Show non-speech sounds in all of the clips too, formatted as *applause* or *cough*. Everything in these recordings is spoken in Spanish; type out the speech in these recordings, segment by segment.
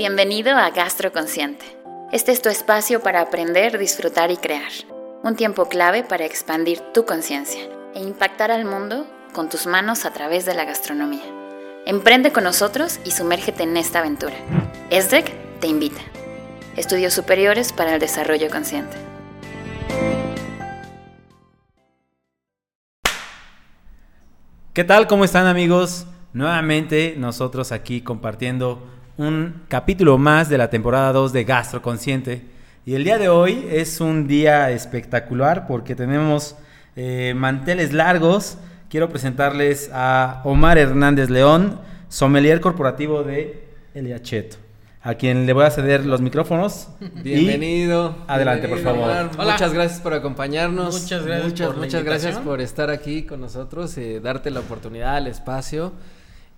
Bienvenido a Gastroconsciente. Este es tu espacio para aprender, disfrutar y crear. Un tiempo clave para expandir tu conciencia e impactar al mundo con tus manos a través de la gastronomía. Emprende con nosotros y sumérgete en esta aventura. ESDEC te invita. Estudios Superiores para el Desarrollo Consciente. ¿Qué tal? ¿Cómo están amigos? Nuevamente nosotros aquí compartiendo un capítulo más de la temporada 2 de Gastro Consciente. Y el día de hoy es un día espectacular porque tenemos eh, manteles largos. Quiero presentarles a Omar Hernández León, sommelier corporativo de Eliacheto, a quien le voy a ceder los micrófonos. *laughs* Bienvenido. adelante, por favor. Muchas gracias por acompañarnos. Muchas gracias muchas, por muchas gracias por estar aquí con nosotros, eh, darte la oportunidad, el espacio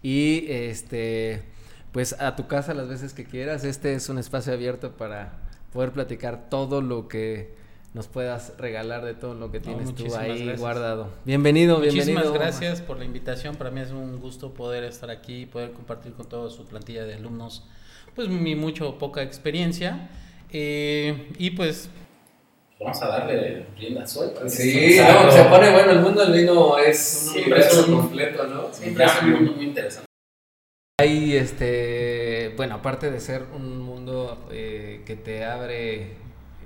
y este pues a tu casa las veces que quieras. Este es un espacio abierto para poder platicar todo lo que nos puedas regalar de todo lo que tienes tú muchísimas ahí gracias. guardado. Bienvenido, Muchísimas bienvenido. gracias por la invitación. Para mí es un gusto poder estar aquí, poder compartir con toda su plantilla de alumnos, pues mi mucho o poca experiencia. Eh, y pues vamos a darle rienda suelta. Sí, no, se pone bueno, el mundo del vino es un un- completo, ¿no? Siempre es un mundo muy interesante. Hay, este, bueno, aparte de ser un mundo eh, que te abre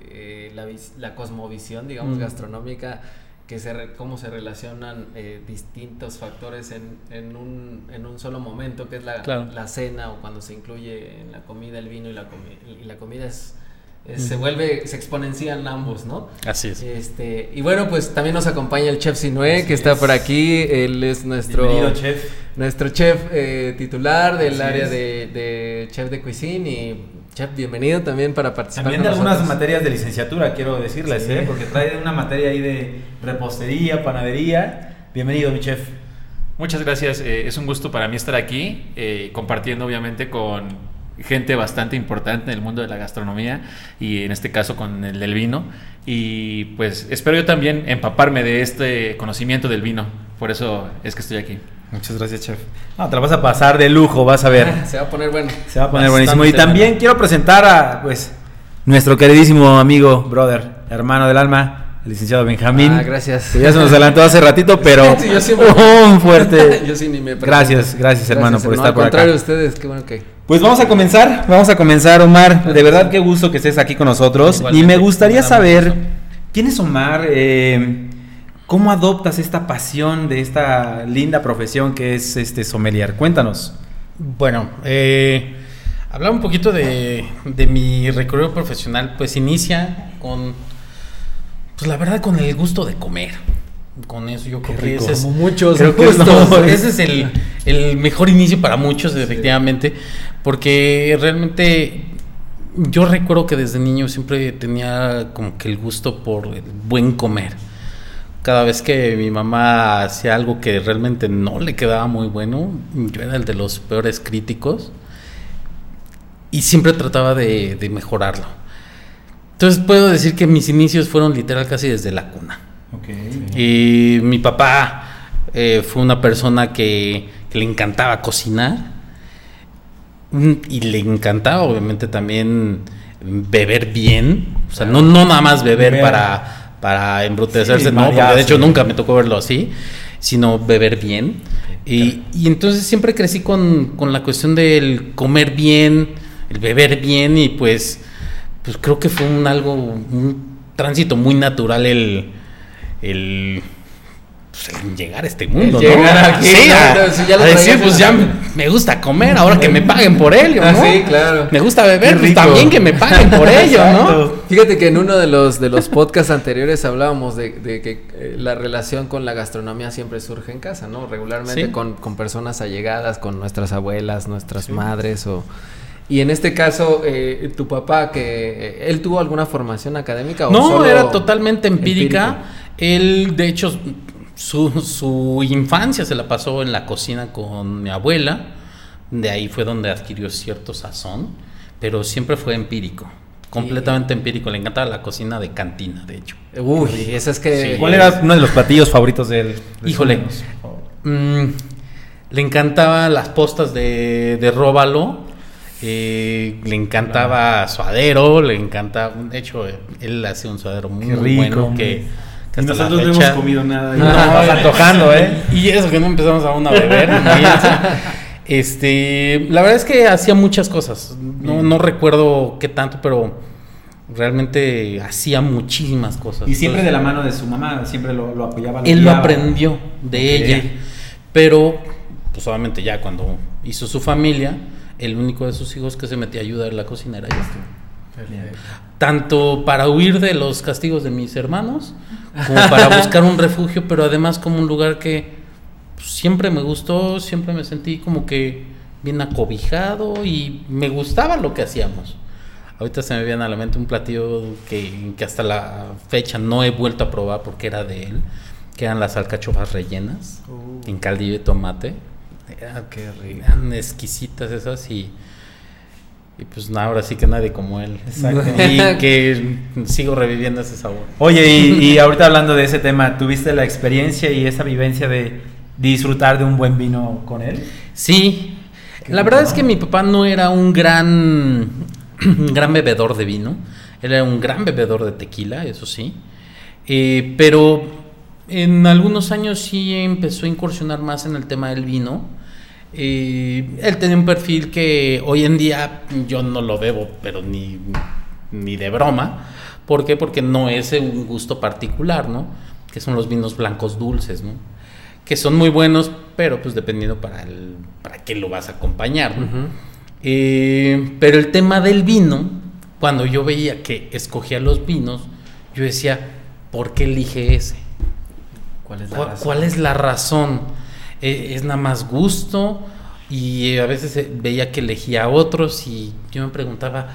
eh, la, la cosmovisión, digamos, Mm. gastronómica, que se re- cómo se relacionan eh, distintos factores en, en, un, en un solo momento, que es la, Claro. la cena o cuando se incluye en la comida el vino y la, comi- y la comida es, es- se vuelve, se exponencian ambos, ¿no? Así es. Este, y bueno, pues también nos acompaña el chef Sinue, que está por aquí, él es nuestro... Bienvenido, chef. Nuestro chef eh, titular del Así área de, de chef de cuisine y chef bienvenido también para participar También de algunas nosotros. materias de licenciatura, quiero decirles, Sí. ¿eh? porque trae una materia ahí de repostería, panadería. Bienvenido, mi chef. Muchas gracias, eh, es un gusto para mí estar aquí, eh, compartiendo obviamente con gente bastante importante en el mundo de la gastronomía y en este caso con el del vino. Y pues espero yo también empaparme de este conocimiento del vino, por eso es que estoy aquí. Muchas gracias, chef. No, te la vas a pasar de lujo, vas a ver. *laughs* Se va a poner bueno. Se va a poner Bastante buenísimo. Y también bueno. quiero presentar a, pues, nuestro queridísimo amigo, brother, hermano del alma, licenciado Benjamín. Ah, gracias. Que ya se nos adelantó hace ratito, *laughs* pero Sí, yo siempre- *laughs* un *laughs* fuerte. Yo sí ni me Gracias, gracias, hermano, por no, estar al por acá. contrario, ustedes, qué bueno que... Pues vamos a comenzar, vamos a comenzar, Omar. De verdad qué gusto que estés aquí con nosotros. Igualmente, y me gustaría saber, gusto. ¿quién es Omar? Eh, ¿Cómo adoptas esta pasión de esta linda profesión que es este sommelier? Cuéntanos. Bueno, eh, hablar un poquito de, de mi recorrido profesional, pues inicia con, pues la verdad, con el gusto de comer. Con eso yo creo que es, Como muchos creo que *laughs* no, ese es el, el mejor inicio para muchos, efectivamente, porque realmente yo recuerdo que desde niño siempre tenía como que el gusto por el buen comer. Cada vez que mi mamá hacía algo que realmente no le quedaba muy bueno, yo era el de los peores críticos y siempre trataba de, de mejorarlo. Entonces puedo decir que mis inicios fueron literal casi desde la cuna. Y mi papá eh, fue una persona que, que le encantaba cocinar Mm, y le encantaba obviamente también beber bien. O sea, no, no nada más beber para, para embrutecerse, Sí, no, porque de hecho nunca me tocó verlo así, sino beber bien. Y, y entonces siempre crecí con, con la cuestión del comer bien, el beber bien y pues, pues creo que fue un algo, un tránsito muy natural el, el, pues, el llegar a este mundo, El ¿no? llegar aquí, sí, a, claro, si ya lo a decir, traías pues ya me, me gusta comer, ahora que me paguen por ello, ¿no? Ah, sí, claro. Me gusta beber, pues también que me paguen por ello, ¿no? Fíjate que en uno de los, de los podcasts anteriores hablábamos de, de que eh, la relación con la gastronomía siempre surge en casa, ¿no? Regularmente Sí. con, con personas allegadas, con nuestras abuelas, nuestras madres o... Y en este caso, eh, tu papá, que eh, ¿él tuvo alguna formación académica o No, solo era totalmente empírica. empírico? Él, de hecho, su, su infancia se la pasó en la cocina con mi abuela. De ahí fue donde adquirió cierto sazón, pero siempre fue empírico. Completamente empírico. Le encantaba la cocina de cantina, de hecho. Uy, esa es que... Sí. ¿Cuál era uno de los platillos favoritos de él? Híjole. Mm, le encantaban las postas de, de róbalo Eh, le encantaba suadero, le encantaba. De hecho, él hace un suadero muy, rico, bueno que. Y nosotros no hemos comido nada. No, estamos antojando, ¿eh? Y eso que no empezamos aún a beber. este, la verdad es que hacía muchas cosas. No, no recuerdo qué tanto, pero realmente hacía muchísimas cosas. Y siempre de la mano de su mamá, siempre lo, lo apoyaba. Él lo aprendió de ella. Pero, pues obviamente ya cuando hizo su familia, el único de sus hijos que se metía a ayudar en la cocina era yo. Tanto para huir de los castigos de mis hermanos, como para *laughs* buscar un refugio, pero además como un lugar que pues, siempre me gustó, siempre me sentí como que bien acobijado y me gustaba lo que hacíamos. Ahorita se me viene a la mente un platillo que, que hasta la fecha no he vuelto a probar porque era de él, que eran las alcachofas rellenas en caldillo de tomate. Eran, Qué rico. eran exquisitas esas y, y pues nada, ahora sí que nadie como él. Exacto. *laughs* Y que sigo reviviendo ese sabor. Oye, y, y *laughs* ahorita hablando de ese tema, ¿tuviste la experiencia y esa vivencia de disfrutar de un buen vino con él? Sí, Qué la verdad es que mi papá no era un gran, *clears throat* gran bebedor de vino, él era un gran bebedor de tequila, eso sí, Eh, pero en algunos años sí empezó a incursionar más en el tema del vino. Él tenía un perfil que hoy en día yo no lo bebo, pero ni, ni de broma. ¿Por qué? Porque no es un gusto particular, ¿no? Que son los vinos blancos dulces, ¿no? Que son muy buenos, pero pues dependiendo para, el, para qué lo vas a acompañar. Eh, pero el tema del vino, cuando yo veía que escogía los vinos, yo decía, ¿por qué elige ese? ¿Cuál es la ¿Cuál, razón? cuál es la razón? Eh, ¿Es nada más gusto? Y eh, a veces eh, veía que elegía a otros y yo me preguntaba,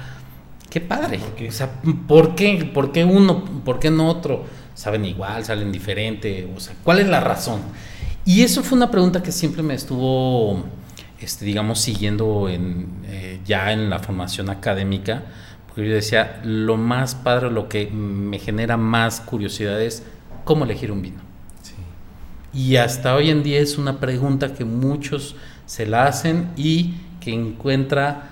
qué padre. O sea, ¿por qué? ¿Por qué uno? ¿Por qué no otro? ¿Saben igual? ¿Salen diferente? O sea, ¿cuál es la razón? Y eso fue una pregunta que siempre me estuvo, este, digamos, siguiendo en, eh, ya en la formación académica. Porque yo decía, lo más padre, lo que me genera más curiosidad es cómo elegir un vino. Y hasta hoy en día es una pregunta que muchos se la hacen y que encuentra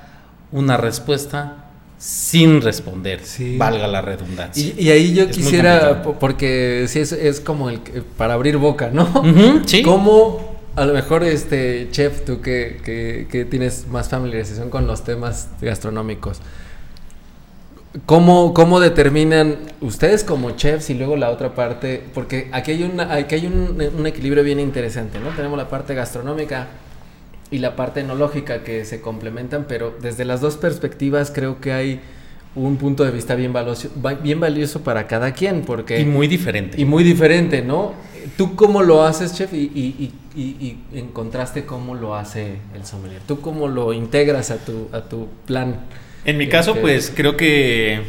una respuesta sin responder, Sí. valga la redundancia. Y, y ahí yo Es quisiera, porque sí es, es como el para abrir boca, ¿no? Ujú, sí. ¿Cómo, a lo mejor, este chef, tú que, que, que tienes más familiarización con los temas gastronómicos, ¿cómo, cómo determinan ustedes como chefs y luego la otra parte? Porque aquí hay, una, aquí hay un, un equilibrio bien interesante, ¿no? Tenemos la parte gastronómica y la parte enológica que se complementan, pero desde las dos perspectivas creo que hay un punto de vista bien valioso, va- bien valioso para cada quien, porque... Y muy diferente. Y muy diferente, ¿no? ¿Tú cómo lo haces, chef? Y, y, y, y- y en contraste, ¿cómo lo hace el sommelier? ¿Tú cómo lo integras a tu, a tu plan? En mi caso, Este, pues creo que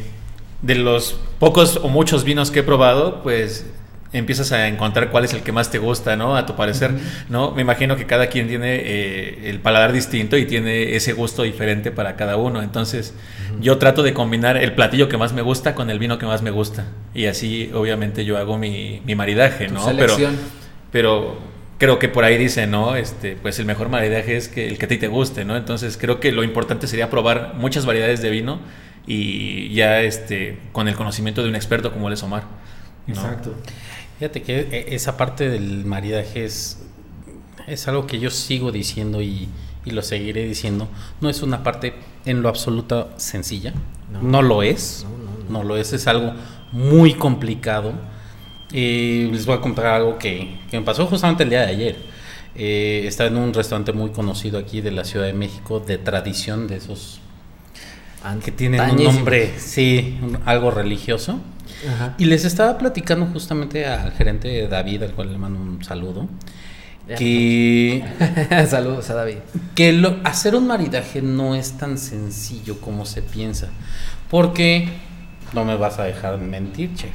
de los pocos o muchos vinos que he probado, pues empiezas a encontrar cuál es el que más te gusta, ¿no? A tu parecer, ¿no? Me imagino que cada quien tiene eh, el paladar distinto y tiene ese gusto diferente para cada uno. Entonces, yo trato de combinar el platillo que más me gusta con el vino que más me gusta. Y así, obviamente, yo hago mi, mi maridaje, Tu ¿no? selección. Pero, pero creo que por ahí dice, ¿no? Este, pues el mejor maridaje es que el que a ti te guste, ¿no? Entonces creo que lo importante sería probar muchas variedades de vino y ya este, con el conocimiento de un experto como él es Omar. ¿no? Exacto. Fíjate que eh, esa parte del maridaje es, es algo que yo sigo diciendo y, y lo seguiré diciendo. No es una parte en lo absoluto sencilla. No. No, lo es. No, lo es. Es algo muy complicado. Eh, les voy a contar algo que, que me pasó justamente el día de ayer. Eh, estaba en un restaurante muy conocido aquí de la Ciudad de México, de tradición, de esos que tienen un nombre, sí, un- algo religioso. Ajá. Y les estaba platicando justamente al gerente David, al cual le mando un saludo, Ya. que, *laughs* Saludos a David. que lo- hacer un maridaje no es tan sencillo como se piensa. Porque, no me vas a dejar mentir, chef,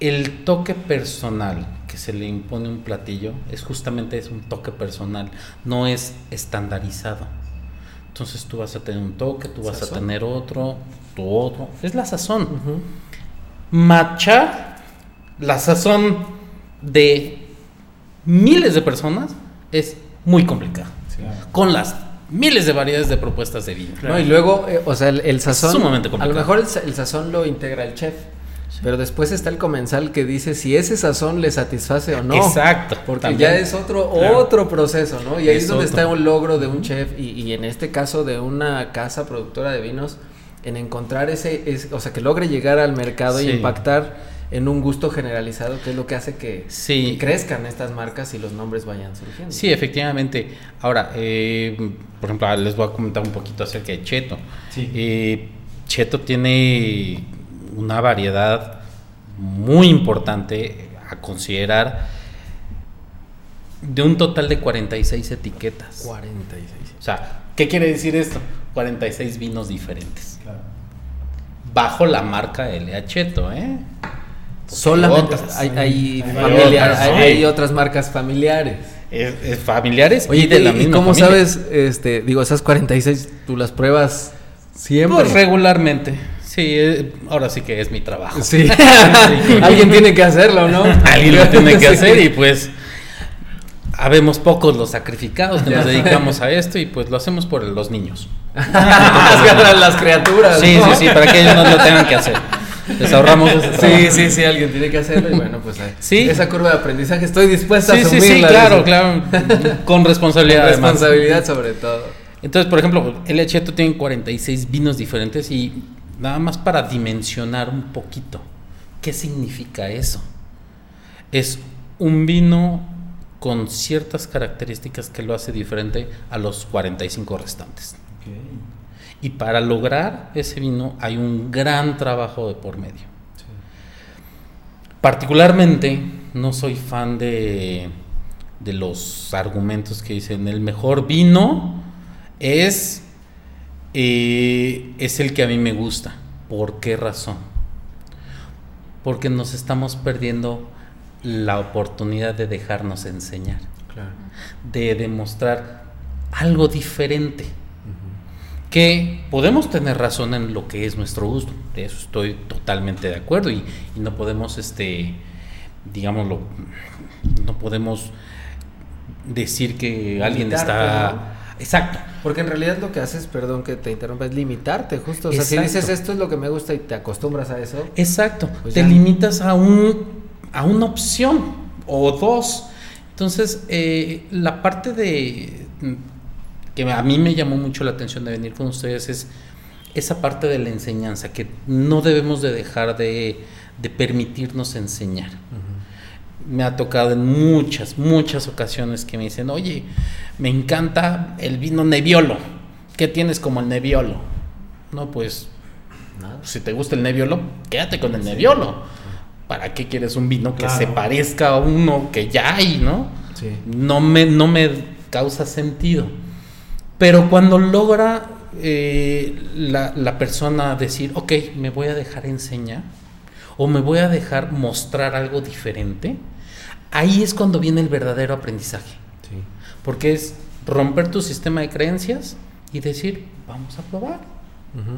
el toque personal que se le impone a un platillo es justamente es un toque personal, no es estandarizado. Entonces tú vas a tener un toque, tú vas a tener otro, tu otro. Es la sazón Ujú. machar la sazón de miles de personas es muy complicado. Con las miles de variedades de propuestas de vino. No, y luego, eh, o sea, el, el sazón. Sumamente a lo complicado. mejor el sazón lo integra el chef. Pero después está el comensal que dice si ese sazón le satisface o no. Exacto, Porque también. ya es otro, Claro. otro proceso, ¿no? Y ahí es, Es donde otro. está un logro de un chef y, y en este caso de una casa productora de vinos en encontrar ese, es- o sea, que logre llegar al mercado y impactar en un gusto generalizado, que es lo que hace que, Sí. que crezcan estas marcas y los nombres vayan surgiendo. Sí, efectivamente. Ahora, eh, por ejemplo, ah, les voy a comentar un poquito acerca de Cheto. Sí. Eh, Cheto tiene una variedad muy importante a considerar de un total de 46 etiquetas. 46. O sea, ¿qué quiere decir esto? 46 vinos diferentes. Claro. Bajo la marca LA Cheto, ¿eh? Solamente otras. hay, hay, Hay familiar- otras, hay marcas familiares. Es- es familiares Oye, y de la ¿y misma cómo familia. sabes, este, digo, esas 46, tú las pruebas siempre? Pues regularmente. Sí, eh, ahora sí que es mi trabajo. Sí, *laughs* *laughs* alguien tiene que hacerlo, ¿no? Alguien lo tiene que *laughs* Sí. hacer y pues habemos pocos los sacrificados que nos dedicamos a esto y pues lo hacemos por los niños. las, las criaturas. Sí, ¿no? sí, sí, para que ellos no lo tengan que hacer. Les ahorramos ese Sí, trabajo. sí, sí, alguien tiene que hacerlo y bueno, pues Sí. esa curva de aprendizaje estoy dispuesta Sí, a sí, asumirla. sí, claro, dice. claro. Con responsabilidad Con además. responsabilidad sobre todo. Entonces, por ejemplo, el Cheto tiene 46 vinos diferentes y nada más para dimensionar un poquito, ¿qué significa eso? Es un vino con ciertas características que lo hace diferente a los 45 restantes. Y para lograr ese vino hay un gran trabajo de por medio. Particularmente no soy fan de, de los argumentos que dicen el mejor vino es, eh, es el que a mí me gusta. ¿Por qué razón? Porque nos estamos perdiendo la oportunidad de dejarnos enseñar, Claro. de demostrar algo diferente que podemos tener razón en lo que es nuestro gusto, de eso estoy totalmente de acuerdo y, y no podemos, este, digámoslo, no podemos decir que alguien está... Exacto. Porque en realidad lo que haces, perdón que te interrumpa, es limitarte justo. O sea, si dices esto es lo que me gusta y te acostumbras a eso, Exacto. Pues Te ya. limitas a un a una opción o dos. Entonces, eh, la parte de que a mí me llamó mucho la atención de venir con ustedes es esa parte de la enseñanza, que no debemos de dejar de, de permitirnos enseñar. Me ha tocado en muchas, muchas ocasiones que me dicen, oye, me encanta el vino Nebbiolo. ¿Qué tienes como el Nebbiolo? No, pues nada. si te gusta el Nebbiolo, quédate con el Nebbiolo. ¿Para qué quieres un vino que Claro. se parezca a uno que ya hay, no? Sí. No me, no me causa sentido. Pero cuando logra eh, la, la persona decir, ok, me voy a dejar enseñar o me voy a dejar mostrar algo diferente, ahí es cuando viene el verdadero aprendizaje. Sí. Porque es romper tu sistema de creencias y decir, vamos a probar.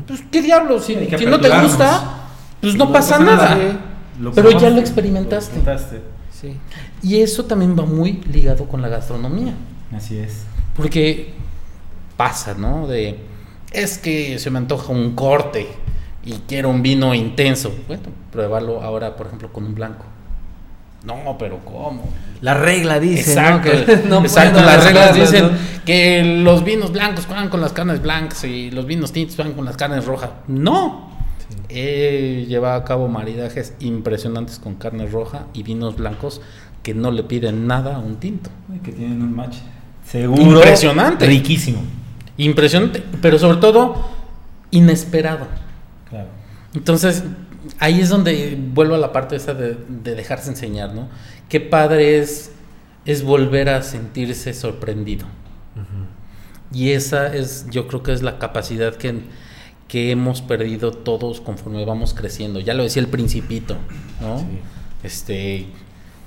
Pues qué diablos, si, no te gusta, pues no, No pasa pasa nada. nada. Lo Pero ya lo experimentaste. lo experimentaste. Sí. Y eso también va muy ligado con la gastronomía. Así es. Porque pasa, ¿no? De, es que se me antoja un corte y quiero un vino intenso. Bueno, pruébalo ahora, por ejemplo, con un blanco. No, pero ¿cómo? La regla dice, Exacto, ¿no? Que no exacto. *laughs* Las reglas dicen ¿no? que los vinos blancos van con las carnes blancas y los vinos tintos van con las carnes rojas. No. He llevado a cabo maridajes impresionantes con carne roja y vinos blancos que no le piden nada a un tinto. Que tienen un match. Seguro. Impresionante. Riquísimo. Impresionante, pero sobre todo inesperado. Claro. Entonces, ahí es donde vuelvo a la parte esa de, de dejarse enseñar, ¿no? Qué padre es, es volver a sentirse sorprendido. Y esa es, yo creo que es la capacidad que, que hemos perdido todos conforme vamos creciendo. Ya lo decía el principito, ¿no? Sí. Este,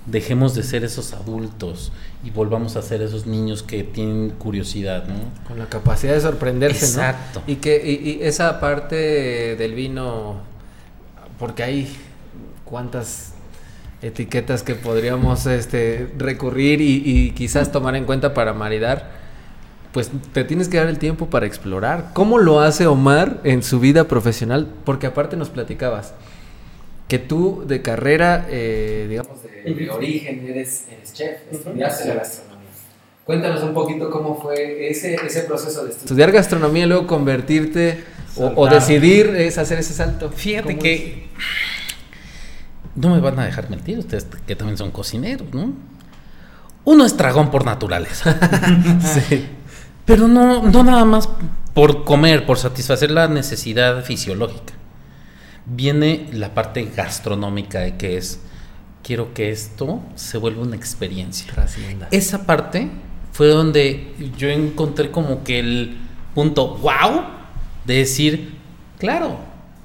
dejemos de ser esos adultos y volvamos a ser esos niños que tienen curiosidad, ¿no? Con la capacidad de sorprenderse, Exacto. ¿no? Y que y, y esa parte del vino, porque hay cuántas etiquetas que podríamos este, recurrir y, y quizás tomar en cuenta para maridar. pues te tienes que dar el tiempo para explorar. ¿Cómo lo hace Omar en su vida profesional? Porque aparte nos platicabas que tú de carrera, eh, digamos, de, de origen eres, eres chef, estudiaste la gastronomía. Cuéntanos un poquito cómo fue ese, ese proceso de estudiar gastronomía y luego convertirte o, decidir es hacer ese salto. Fíjate ¿Cómo que no me van a dejar mentir, ustedes que también son cocineros, ¿no? Uno es dragón por naturaleza. *laughs* *laughs* Sí. Pero no, no nada más por comer, por satisfacer la necesidad fisiológica. Viene la parte gastronómica de que es, quiero que esto se vuelva una experiencia. Trascienda. Esa parte fue donde yo encontré como que el punto wow de decir, claro,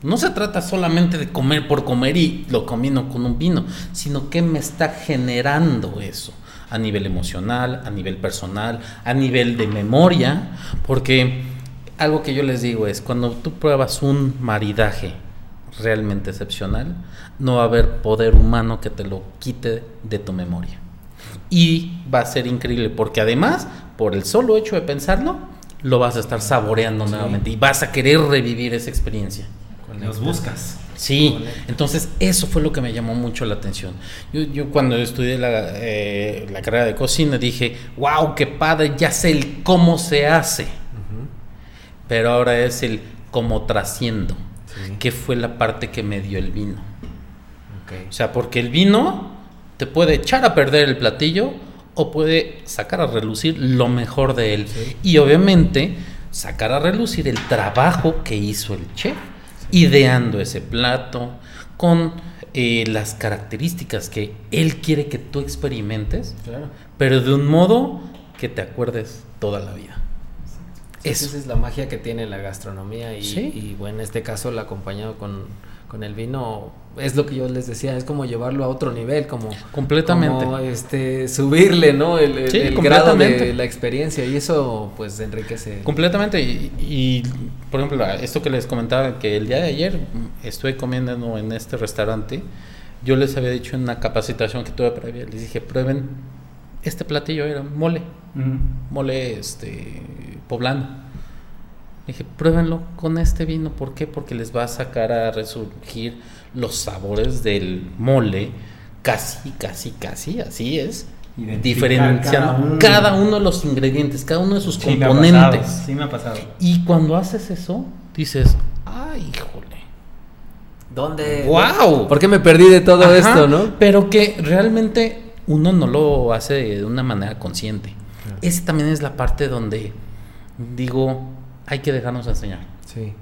no se trata solamente de comer por comer y lo combino con un vino, sino que me está generando eso a nivel emocional, a nivel personal, a nivel de memoria, porque algo que yo les digo es, cuando tú pruebas un maridaje realmente excepcional, no va a haber poder humano que te lo quite de tu memoria. Y va a ser increíble porque además, por el solo hecho de pensarlo, lo vas a estar saboreando nuevamente y vas a querer revivir esa experiencia. Los buscas. Sí, entonces eso fue lo que me llamó mucho la atención. Yo, yo cuando estudié la, eh, la carrera de cocina dije, wow, qué padre, ya sé el cómo se hace. Pero ahora es el cómo trasciendo, Sí. que fue la parte que me dio el vino. O sea, porque el vino te puede echar a perder el platillo o puede sacar a relucir lo mejor de él. Sí. Y obviamente sacar a relucir el trabajo que hizo el chef, ideando ese plato con eh, las características que él quiere que tú experimentes, Claro. pero de un modo que te acuerdes toda la vida. Sí, Eso. Esa es la magia que tiene la gastronomía y, bueno, en este caso la acompañado con, con el vino es lo que yo les decía, es como llevarlo a otro nivel, como Completamente. como, este subirle, ¿no? El, el- Sí, el grado de completamente. la experiencia y eso pues enriquece. Completamente. Y, y, por ejemplo, esto que les comentaba, que el día de ayer estuve comiendo en este restaurante, yo les había dicho en una capacitación que tuve previa, les dije, prueben, este platillo era mole, mole este poblano. Dije, pruébenlo con este vino, ¿por qué? Porque les va a sacar a resurgir los sabores del mole, casi, casi, casi, así es. Diferenciando cada uno. cada uno de los ingredientes, cada uno de sus Sí, me ha componentes. pasado, Sí, me ha pasado. Y cuando haces eso, dices, ay, híjole. ¿Dónde? ¡Guau! ¿Por qué me perdí de todo Ajá, esto, no? Pero que realmente uno no lo hace de una manera consciente. Esa también es la parte donde digo, hay que dejarnos enseñar. Sí.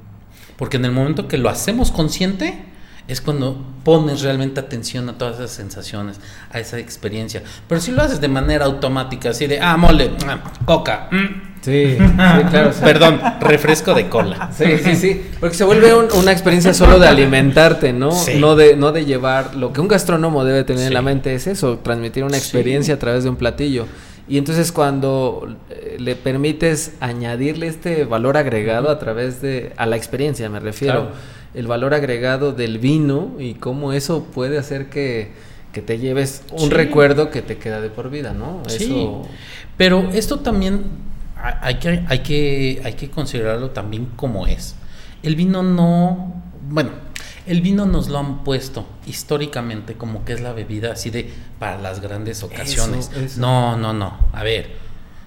Porque en el momento que lo hacemos consciente, es cuando pones realmente atención a todas esas sensaciones, a esa experiencia. Pero si lo haces de manera automática, así de, ah, mole, ah, coca, mm, Sí, sí, claro. sí. perdón, refresco de cola. Sí, sí, sí. Porque se vuelve un- una experiencia solo de alimentarte, ¿no? Sí. No de no de llevar. Lo que un gastrónomo debe tener en la mente es eso, transmitir una experiencia a través de un platillo. Y entonces cuando eh, le permites añadirle este valor agregado a través de a la experiencia, me refiero, Claro. el valor agregado del vino y cómo eso puede hacer que, que te lleves un Sí. recuerdo que te queda de por vida, ¿no? Sí. Eso Pero esto también ha- hay que, hay, que, hay que considerarlo también como es. El vino no, bueno, el vino nos lo han puesto históricamente como que es la bebida así de para las grandes ocasiones. eso. No, no, no. A ver,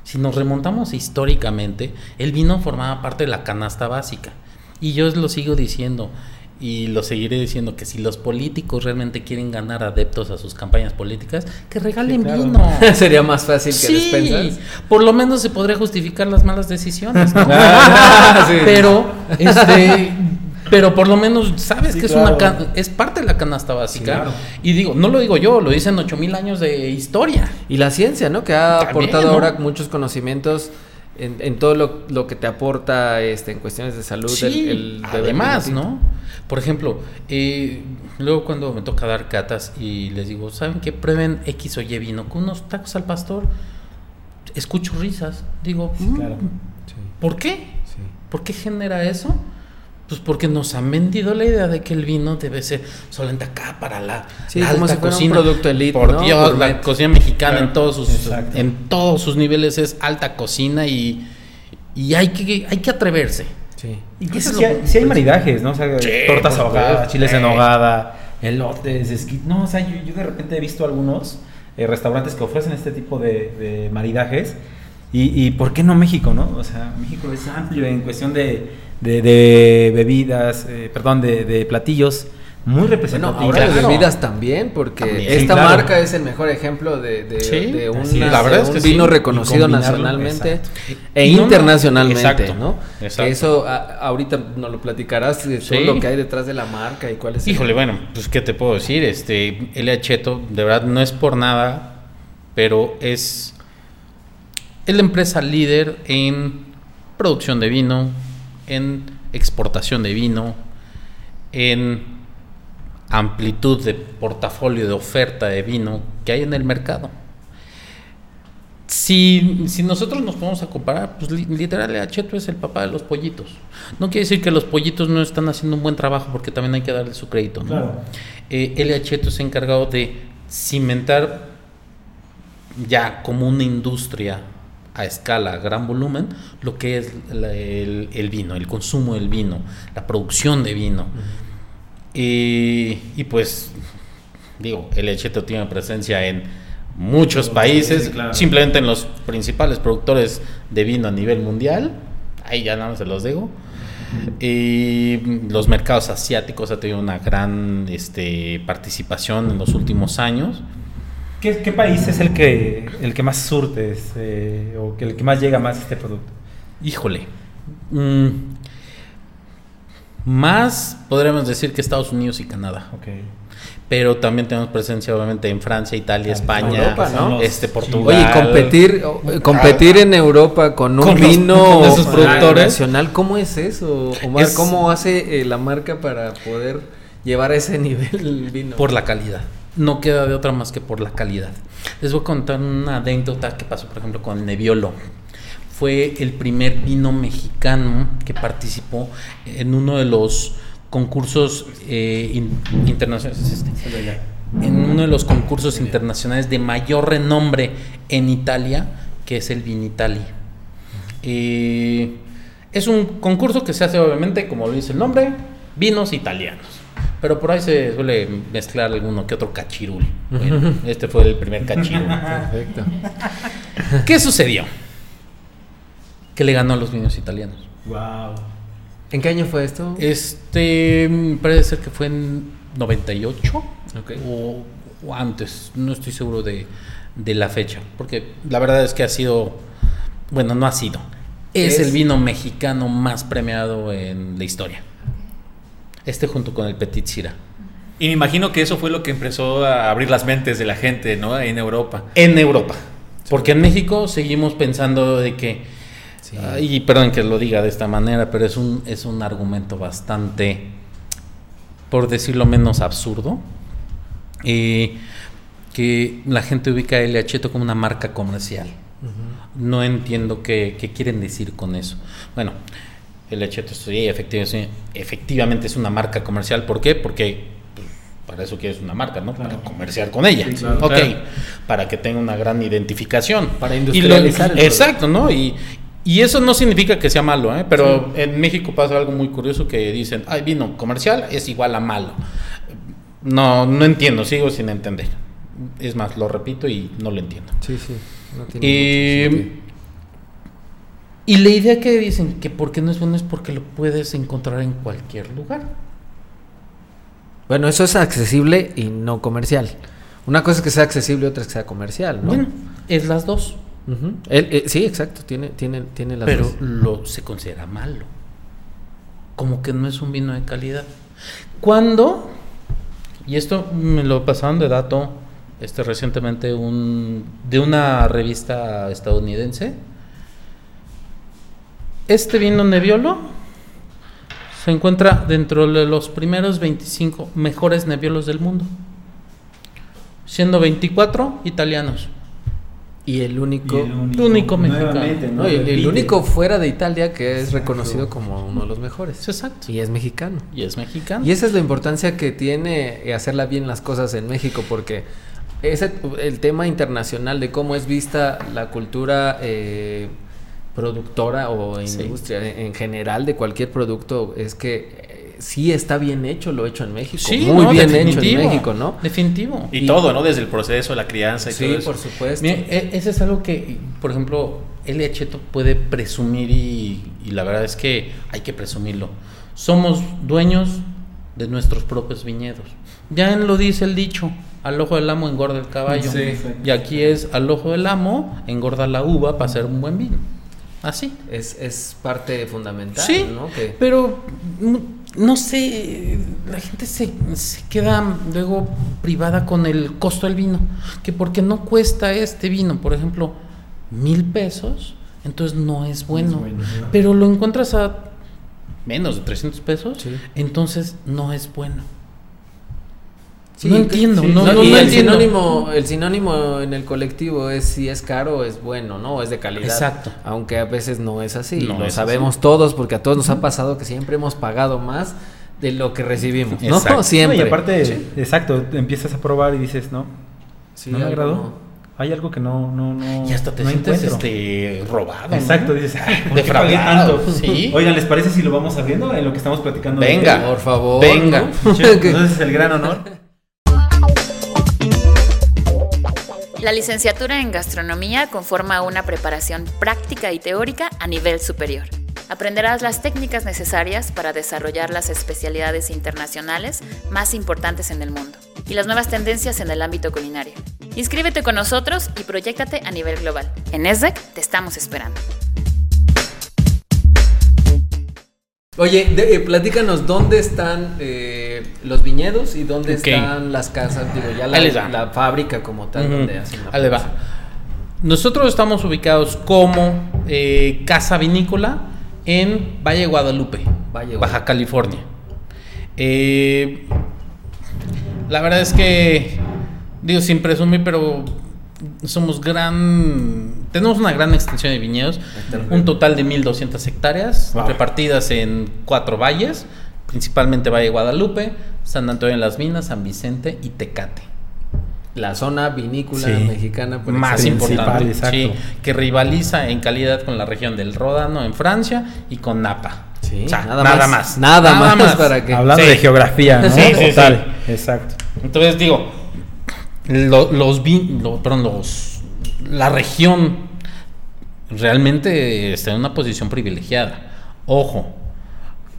si nos remontamos históricamente, el vino formaba parte de la canasta básica. Y yo lo sigo diciendo y lo seguiré diciendo que si los políticos realmente quieren ganar adeptos a sus campañas políticas, que regalen claro. vino. *laughs* sería más fácil que Sí, despensas. por lo menos se podría justificar las malas decisiones, ¿no? *laughs* Ah, sí. Pero, este, pero por lo menos sabes Sí, que es claro. una ca- es parte de la canasta básica. Claro. Y digo, no lo digo yo, lo dicen ocho mil años de historia. Y la ciencia, ¿no? Que ha También, aportado ¿no? ahora muchos conocimientos en, en todo lo, lo que te aporta este, en cuestiones de salud. Sí, el- el además, ¿no? Por ejemplo, eh, luego cuando me toca dar catas y les digo, ¿saben qué? Prueben X o Y vino con unos tacos al pastor. Escucho risas. Digo, "Mm, claro. ¿por qué? ¿Por qué genera eso? Pues porque nos han vendido la idea de que el vino debe ser solamente acá para la, Sí, la como alta si fuera un cocina. producto elite, Por ¿no? Dios, la cocina mexicana Claro, en todos sus exacto. en todos sus niveles es alta cocina y Y hay que, hay que atreverse. Sí. Incluso Eso si es lo hay, sí hay maridajes, ¿no? O sea, Sí, tortas ahogadas, chiles en hogada, elotes, esqui... No, o sea, yo, yo de repente he visto algunos eh, restaurantes que ofrecen este tipo de, de maridajes. Y, y ¿por qué no México, no? O sea, México es amplio en cuestión de, de, de bebidas, eh, perdón, de, de platillos muy Bueno, representativos. ahora de Claro. bebidas también, porque También. esta Sí, claro. marca es el mejor ejemplo de, de, Sí, de una- así es. La verdad de es un que vino reconocido nacionalmente exacto. e Y no, no, internacionalmente, exacto, ¿no? exacto. Que eso a- ahorita nos lo platicarás de todo lo que hay detrás de la marca y cuál es el- Híjole, bueno, pues qué te puedo decir, este L.A. Cheto, de verdad no es por nada, pero es es la empresa líder en producción de vino, en exportación de vino, en amplitud de portafolio de oferta de vino que hay en el mercado. Si, si nosotros nos podemos a comparar, pues li- literal L.A. Cheto es el papá de los pollitos. No quiere decir que los pollitos no están haciendo un buen trabajo porque también hay que darle su crédito. ¿no? Claro. Eh, se ha encargado de cimentar ya como una industria a escala, a gran volumen, lo que es la- el, el vino, el consumo del vino, la producción de vino. Y, y pues, digo, el Cheto tiene presencia en muchos países, sí, claro. simplemente en los principales productores de vino a nivel mundial. Ahí ya nada más se los digo. Y los mercados asiáticos ha tenido una gran este, participación en los últimos años. ¿Qué, qué país es el que, el que más surte este, o que el que más llega más a este producto? Híjole. mm, más podríamos decir que Estados Unidos y Canadá. Ok. Pero también tenemos presencia obviamente en Francia, Italia, Ah, España, Europa, ¿no? este. Portugal. Oye, competir, competir en Europa con un Con los- vino *laughs* con productores. nacional, ¿cómo es eso? Omar, Es- ¿cómo hace eh, la marca para poder llevar a ese nivel el vino? Por la calidad. No queda de otra más que por la calidad. Les voy a contar una anécdota que pasó, por ejemplo, con el Nebbiolo. Fue el primer vino mexicano que participó en uno de los concursos eh, in- internacionales. es este. En uno de los concursos internacionales de mayor renombre en Italia, que es el Vinitali. Eh, es un concurso que se hace obviamente, como lo dice el nombre, vinos italianos. Pero por ahí se suele mezclar alguno que otro cachirul. Bueno, este fue el primer cachirul. Perfecto. ¿Qué sucedió? Que le ganó a los vinos italianos. Wow. ¿En qué año fue esto? Este mm, parece ser que fue en 98 Ok. o, o antes, no estoy seguro de, de la fecha, porque la verdad es que ha sido, bueno, no ha sido, es, Es- el vino mexicano más premiado en la historia. Este junto con el Petit Syrah. Y me imagino que eso fue lo que empezó a abrir las mentes de la gente, ¿no? En Europa. En Europa. Porque en México seguimos pensando de que, Sí. y perdón que lo diga de esta manera, pero es un, es un argumento bastante, por decirlo menos, absurdo. eh, que la gente ubica a El Cheto como una marca comercial. No entiendo qué, qué quieren decir con eso. Bueno, el Cheto sí, efectivamente, efectivamente es una marca comercial. ¿Por qué? Porque pues, para eso quieres una marca, ¿no? Para comerciar con ella. Sí, claro. ok, Claro. para que tenga una gran identificación. Para Y industrializar el exacto, ¿no? Y, y eso no significa que sea malo, ¿eh? Pero en México pasa algo muy curioso que dicen, ay, vino comercial es igual a malo. No, no entiendo, sigo sin entender. Es más, lo repito y no lo entiendo. Sí, sí. no tiene sentido. Y la idea que dicen que porque no es bueno es porque lo puedes encontrar en cualquier lugar. Bueno, eso es accesible y no comercial. Una cosa es que sea accesible, otra es que sea comercial, ¿no? Bueno, es las dos. El- eh, sí, exacto, tiene, tiene, tiene las pero dos. lo se considera malo. Como que no es un vino de calidad. Cuando, y esto me lo pasaron de dato este, recientemente un, de una revista estadounidense, este vino Nebbiolo se encuentra dentro de los primeros 25 mejores Nebbiolos del mundo, siendo 24 italianos. Y el único, El único mexicano. no, el, único fuera de Italia que es Exacto. reconocido como uno de los mejores. Exacto. Y es mexicano. Y es mexicano. Y esa es la importancia que tiene hacerla bien las cosas en México, porque ese, el tema internacional de cómo es vista la cultura, eh, productora o Sí. industria en general de cualquier producto es que eh, sí está bien hecho lo hecho en México. Sí, muy no, bien hecho en México, ¿no? Definitivo. Y, todo, ¿no? Desde el proceso, la crianza y Sí, todo eso. por supuesto. Mira, e- ese es algo que, por ejemplo, Elia Cheto puede presumir y, y la verdad es que hay que presumirlo. Somos dueños de nuestros propios viñedos. Ya lo dice el dicho, al ojo del amo engorda el caballo. Sí. Y aquí es al ojo del amo engorda la uva para hacer un buen vino. Así. Es, es parte fundamental, Sí, ¿no? Que, pero no sé, la gente se, se queda luego privada con el costo del vino, que porque no cuesta este vino, por ejemplo, mil pesos, entonces no es bueno, pero lo encuentras a menos de 300 pesos, Sí. entonces no es bueno. Sí, no entiendo, sí, no, no, no, y no el entiendo. sinónimo, el sinónimo en el colectivo es si es caro es bueno, ¿no? O es de calidad. Exacto. Aunque a veces no es así. No lo es sabemos todos porque a todos nos ha pasado que siempre hemos pagado más de lo que recibimos, ¿no? Exacto. *laughs* Siempre. No, y aparte, exacto, empiezas a probar y dices, no, Sí, no me algo agradó. no. Hay algo que no, no, no. Y hasta te no sientes encuentro. este, robado. ¿no? Exacto, dices, ay, ¿por qué pagué Defraudado, tanto? sí. *laughs* Oigan, ¿les parece si lo vamos abriendo en lo que estamos platicando? Venga. Por favor. Venga. ¿no? Entonces es el gran honor. *laughs* La licenciatura en gastronomía conforma una preparación práctica y teórica a nivel superior. Aprenderás las técnicas necesarias para desarrollar las especialidades internacionales más importantes en el mundo y las nuevas tendencias en el ámbito culinario. Inscríbete con nosotros y proyectate a nivel global. En ESDEC te estamos esperando. Oye, eh, platícanos dónde están eh, los viñedos y dónde están las casas, digo, ya la, fábrica como tal, Ujú. donde hacen la Ahí va. Nosotros estamos ubicados como eh, casa vinícola en Valle Guadalupe, Valle Baja. California. Eh, la verdad es que, digo sin presumir, pero somos gran. Tenemos una gran extensión de viñedos, un total de 1200 hectáreas Wow. repartidas en cuatro valles, principalmente Valle Guadalupe, San Antonio de las Minas, San Vicente y Tecate. La zona vinícola Sí. mexicana por más importante, exacto. sí, que rivaliza en calidad con la región del Ródano en Francia y con Napa. Sí, O sea, nada, nada más, más. Nada, Nada más, más. para que. Hablando Sí. de geografía, ¿no? Sí, sí, Total, exacto. Entonces digo, lo- los, vin- lo- perdón, los la región realmente está en una posición privilegiada. Ojo,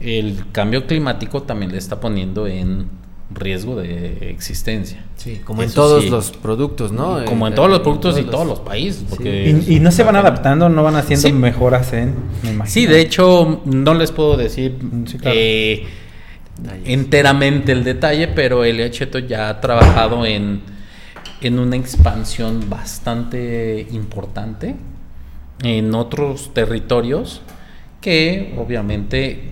el cambio climático también le está poniendo en riesgo de existencia. Sí, como en todos sí. los productos, ¿no? Como en Eh, todos los productos y los- todos los países. Porque Y, y no se van adaptando, no van haciendo Sí. mejoras en. me. Sí, de hecho, no les puedo decir sí, claro. eh, enteramente el detalle, pero Cheto ya ha trabajado en, en una expansión bastante importante en otros territorios que obviamente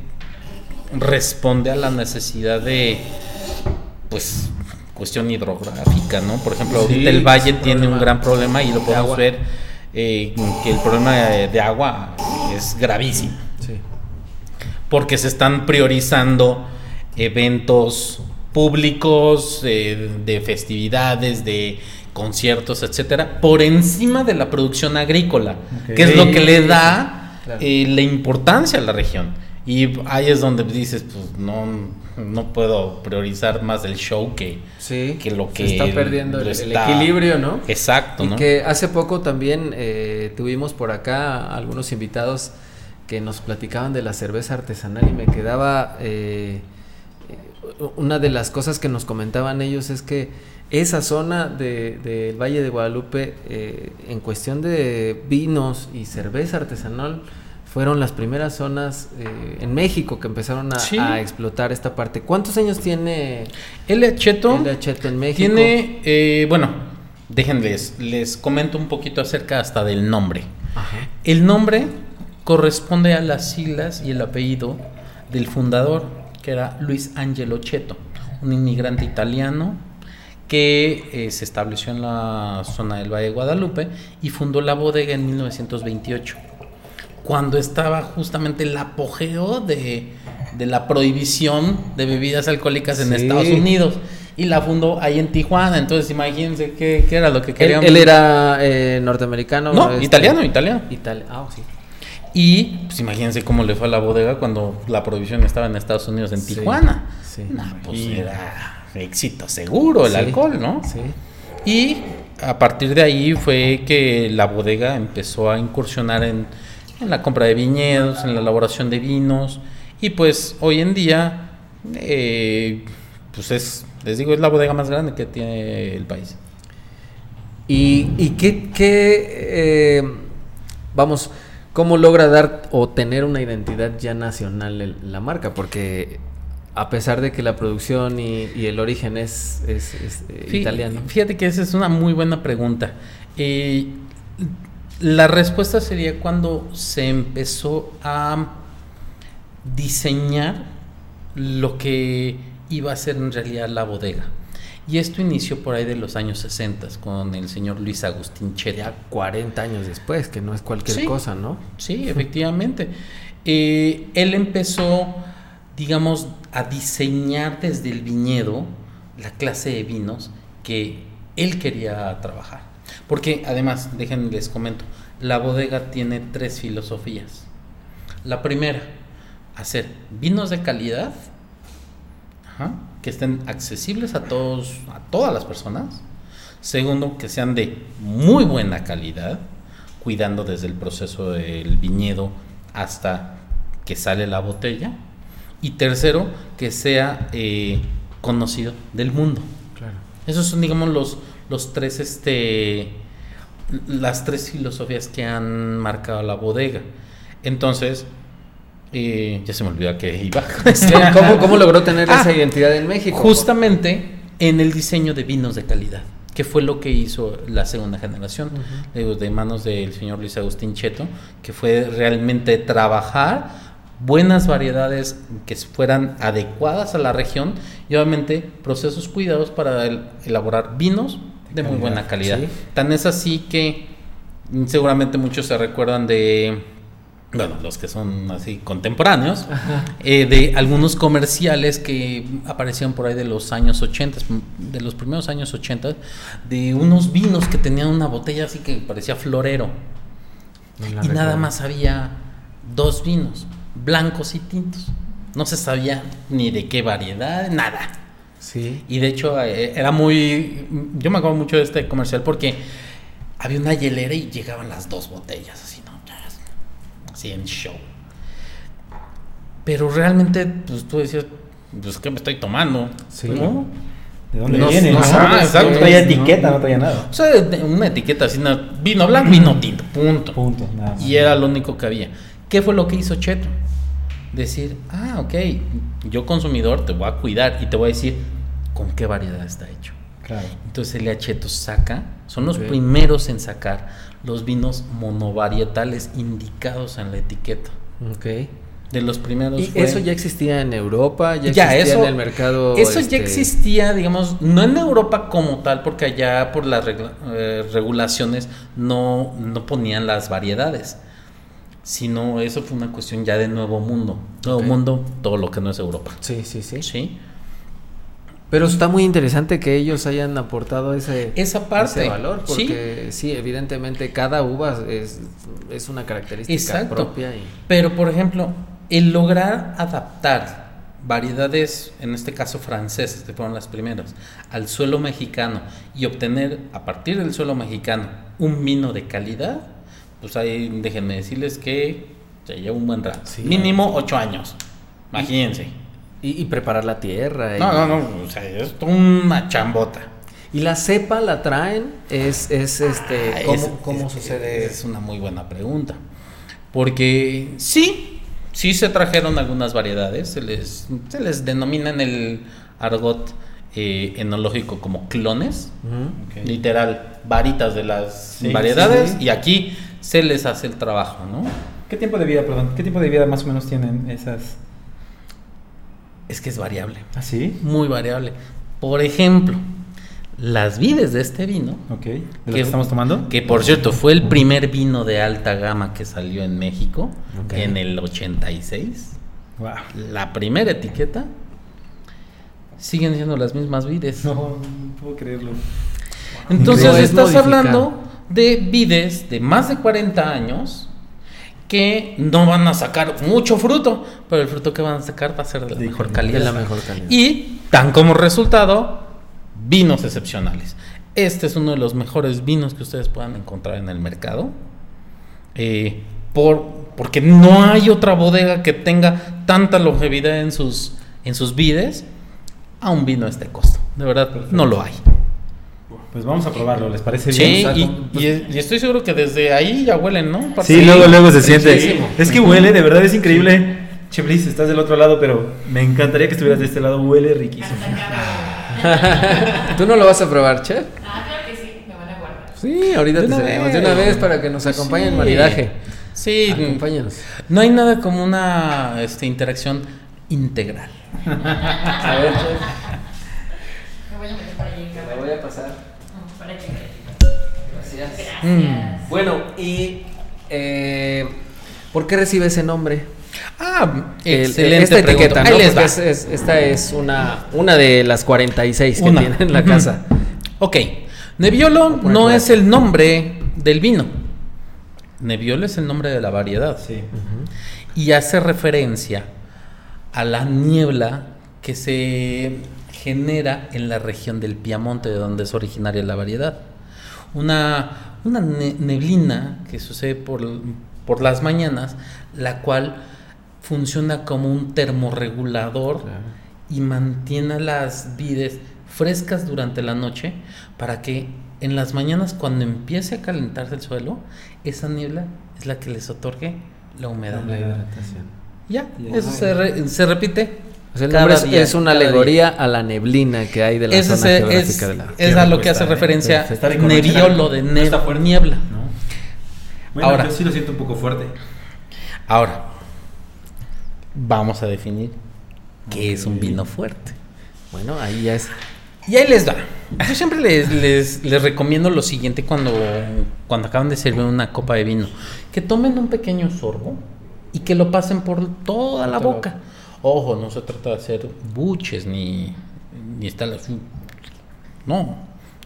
responde a la necesidad de pues cuestión hidrográfica, ¿no? Por ejemplo, Sí, ahorita el valle tiene un gran problema y lo de podemos agua. ver eh, que el problema de, agua es gravísimo Sí. porque se están priorizando eventos públicos, eh, de festividades, de conciertos, etcétera, por encima de la producción agrícola, que es lo que le da eh, la importancia a la región. Y ahí es donde dices, pues no, no puedo priorizar más el show que, Sí, que lo se que está perdiendo el, equilibrio, ¿no? Exacto, Y ¿no? que hace poco también eh, tuvimos por acá algunos invitados que nos platicaban de la cerveza artesanal y me quedaba eh, una de las cosas que nos comentaban ellos es que esa zona de- del Valle de Guadalupe eh, en cuestión de vinos y cerveza artesanal fueron las primeras zonas eh, en México que empezaron a, Sí. a explotar esta parte. ¿Cuántos años tiene El Cheto el Acheto en México? tiene, eh, bueno, déjenles, les comento un poquito acerca hasta del nombre. Ajá. El nombre corresponde a las siglas y el apellido del fundador, que era Luis Angelo Cheto, un inmigrante italiano que eh, se estableció en la zona del Valle de Guadalupe y fundó la bodega en 1928, cuando estaba justamente el apogeo de, de la prohibición de bebidas alcohólicas en Sí. Estados Unidos. Y la fundó ahí en Tijuana, entonces imagínense qué, qué era lo que Él, querían. él era eh, norteamericano. No, este, italiano, italiano. Itali- ah, sí. Y pues imagínense cómo le fue a la bodega cuando la prohibición estaba en Estados Unidos, en Sí, Tijuana. sí. Nah, pues era éxito seguro el Sí, alcohol, ¿no? Sí. Y a partir de ahí fue que la bodega empezó a incursionar en, en la compra de viñedos, en la elaboración de vinos. Y pues hoy en día, eh, pues es, les digo, es la bodega más grande que tiene el país. ¿Y, y qué, qué, eh, vamos, cómo logra dar o tener una identidad ya nacional el- la marca? Porque a pesar de que la producción y, y el origen es, es- es, eh, Fí- italiano. Fíjate que esa es una muy buena pregunta. Eh, la respuesta sería cuando se empezó a diseñar lo que iba a ser en realidad la bodega. Y esto inició por ahí de los años 60 con el señor Luis Agustín Cheto. Ya 40 años después, que no es cualquier Sí. cosa, ¿no? Sí, efectivamente. Eh, él empezó, digamos, a diseñar desde el viñedo la clase de vinos que él quería trabajar. Porque además, déjenme les comento, la bodega tiene tres filosofías. La primera, hacer vinos de calidad, ajá, que estén accesibles a todos, a todas las personas. Segundo, que sean de muy buena calidad, cuidando desde el proceso del viñedo hasta que sale la botella. Y tercero, que sea eh, conocido del mundo. Claro. Esos son, digamos, los, los tres, este, las tres filosofías que han marcado la bodega. Entonces, eh, ya se me olvidó a qué iba. *laughs* ¿Cómo, cómo logró tener Ah, esa identidad en México? Justamente en el diseño de vinos de calidad, que fue lo que hizo la segunda generación, de manos del señor Luis Agustín Cheto, que fue realmente trabajar buenas variedades que fueran adecuadas a la región y obviamente procesos cuidados para el- elaborar vinos de muy buena calidad. sí. Tan es así que seguramente muchos se recuerdan de, bueno, los que son así contemporáneos, eh, de algunos comerciales que aparecían por ahí de los años 80, de los primeros años 80, de unos vinos que tenían una botella así que parecía florero. No y nada más había dos vinos, blancos y tintos. No se sabía ni de qué variedad, nada. Sí. Y de hecho eh, era muy... Yo me acuerdo mucho de este comercial porque había una hielera y llegaban las dos botellas, así, ¿no? Así en show. Pero realmente, pues tú decías, pues ¿qué me estoy tomando? Sí. ¿No? ¿De dónde No- viene? no exacto. No traía etiqueta, no traía nada. O sea, una etiqueta así, vino blanco, vino tinto, punto. Punto, nada más. Y era lo único que había. ¿Qué fue lo que hizo Cheto? Decir, ah, ok, yo consumidor te voy a cuidar y te voy a decir con qué variedad está hecho. Claro. Entonces Elia Cheto saca, son los primeros en sacar los vinos monovarietales indicados en la etiqueta. Ok. De los primeros. ¿Y fue- eso ya existía en Europa? ¿Ya, Ya, existía eso- en el mercado? Eso este, ya existía, digamos, no en Europa como tal, porque allá por las regla- eh, regulaciones no, no ponían las variedades, sino eso fue una cuestión ya de nuevo mundo. Nuevo mundo, todo lo que no es Europa. Sí, sí, sí. ¿Sí? Pero está muy interesante que ellos hayan aportado ese, Esa parte. ese valor, sí. porque sí. evidentemente cada uva es, es una característica Exacto. propia. Y, Pero, por ejemplo, el lograr adaptar variedades, en este caso francesas, que fueron las primeras, al suelo mexicano y obtener a partir del suelo mexicano un vino de calidad, pues ahí déjenme decirles que se lleva un buen rato. Sí. Mínimo ocho años. Imagínense. y, y preparar la tierra. y- No, no, no, o sea, es una chambota. ¿Y la cepa la traen? ¿Es, es este, Ah, ¿cómo, es- cómo es- sucede? Es una muy buena pregunta. Porque sí, sí se trajeron algunas variedades, se les, se les denomina en el argot eh, enológico como clones, literal, varitas de las Sí, variedades, sí, sí. y aquí se les hace el trabajo, ¿no? ¿Qué tiempo de vida, perdón? ¿Qué tiempo de vida más o menos tienen esas? Es que es variable, ¿Ah, sí? muy variable. Por ejemplo, las vides de este vino, Ok. ¿De lo que estamos tomando? Que por cierto fue el primer vino de alta gama que salió en México Ok. en el 86. Wow. La primera etiqueta siguen siendo las mismas vides. No, no puedo creerlo. Entonces estás modificar. hablando de vides de más de 40 años que no van a sacar mucho fruto, pero el fruto que van a sacar va a ser de la mejor calidad. De la mejor calidad. Y dan como resultado vinos excepcionales. Este es uno de los mejores vinos que ustedes puedan encontrar en el mercado. Eh, por, porque no hay otra bodega que tenga tanta longevidad en sus, en sus vides a un vino de este costo. De verdad, no lo hay. Pues vamos a probarlo, ¿les parece Sí, bien? y, y- y estoy seguro que desde ahí ya huelen, ¿no? Sí, luego, luego se siente. Es que huele, de verdad es increíble. Cheblis, estás del otro lado, pero me encantaría que estuvieras de este lado. Huele riquísimo. *laughs* ¿Tú no lo vas a probar, chef? Ah, claro que sí, me van a guardar. Sí, ahorita De te una servimos de una vez para que nos acompañe el Sí. maridaje. Sí, Acompáñanos. no hay nada como una este, interacción integral. *laughs* A ver, chef. Me voy a meter para allí, Me voy a pasar. Gracias. Mm. Bueno, y eh, ¿por qué recibe ese nombre? Ah, El- excelente esta pregunta. etiqueta, va. es- es- esta es una, una de las 46 que Una. tiene en la casa. Ok, Nebbiolo no es el nombre del vino. Nebbiolo es el nombre de la variedad. Sí. Y hace referencia a la niebla que se genera en la región del Piamonte, de donde es originaria la variedad. Una, una ne- neblina que sucede por, por las mañanas, la cual funciona como un termorregulador y mantiene a las vides frescas durante la noche para que en las mañanas cuando empiece a calentarse el suelo, esa niebla es la que les otorgue la humedad. Ya, Ya. eso se, re- se repite. O sea, el cada nombre es, día, es una alegoría a la neblina que hay de la Ese zona es, geográfica es- de la... es a lo que hace ¿eh? referencia ¿no? nebiolo de No ne- está fuerte. niebla. ¿no? Bueno, Ahora. yo sí lo siento un poco fuerte. Ahora, vamos a definir qué es un vino fuerte. Bueno, ahí ya es... Y ahí les da. Yo siempre les, les, les recomiendo lo siguiente cuando, cuando acaban de servir una copa de vino. Que tomen un pequeño sorbo y que lo pasen por Toda la boca. Ojo, no se trata de hacer buches ni, ni estar. No,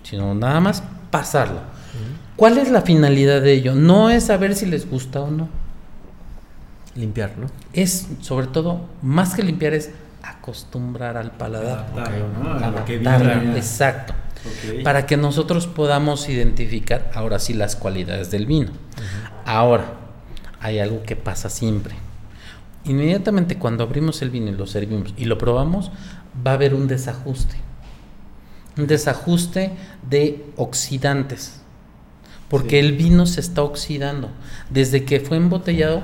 sino nada más pasarlo. ¿Cuál es la finalidad de ello? No es saber si les gusta o no. Limpiar, ¿no? Es, sobre todo, más que limpiar, es acostumbrar al paladar. Adaptarlo, ¿no? A lo que Adaptarlo, viene. Exacto. Para que nosotros podamos identificar ahora sí las cualidades del vino. Ahora, hay algo que pasa siempre. Inmediatamente cuando abrimos el vino y lo servimos y lo probamos, va a haber un desajuste. Un desajuste de oxidantes. Porque el vino se está oxidando. Desde que fue embotellado,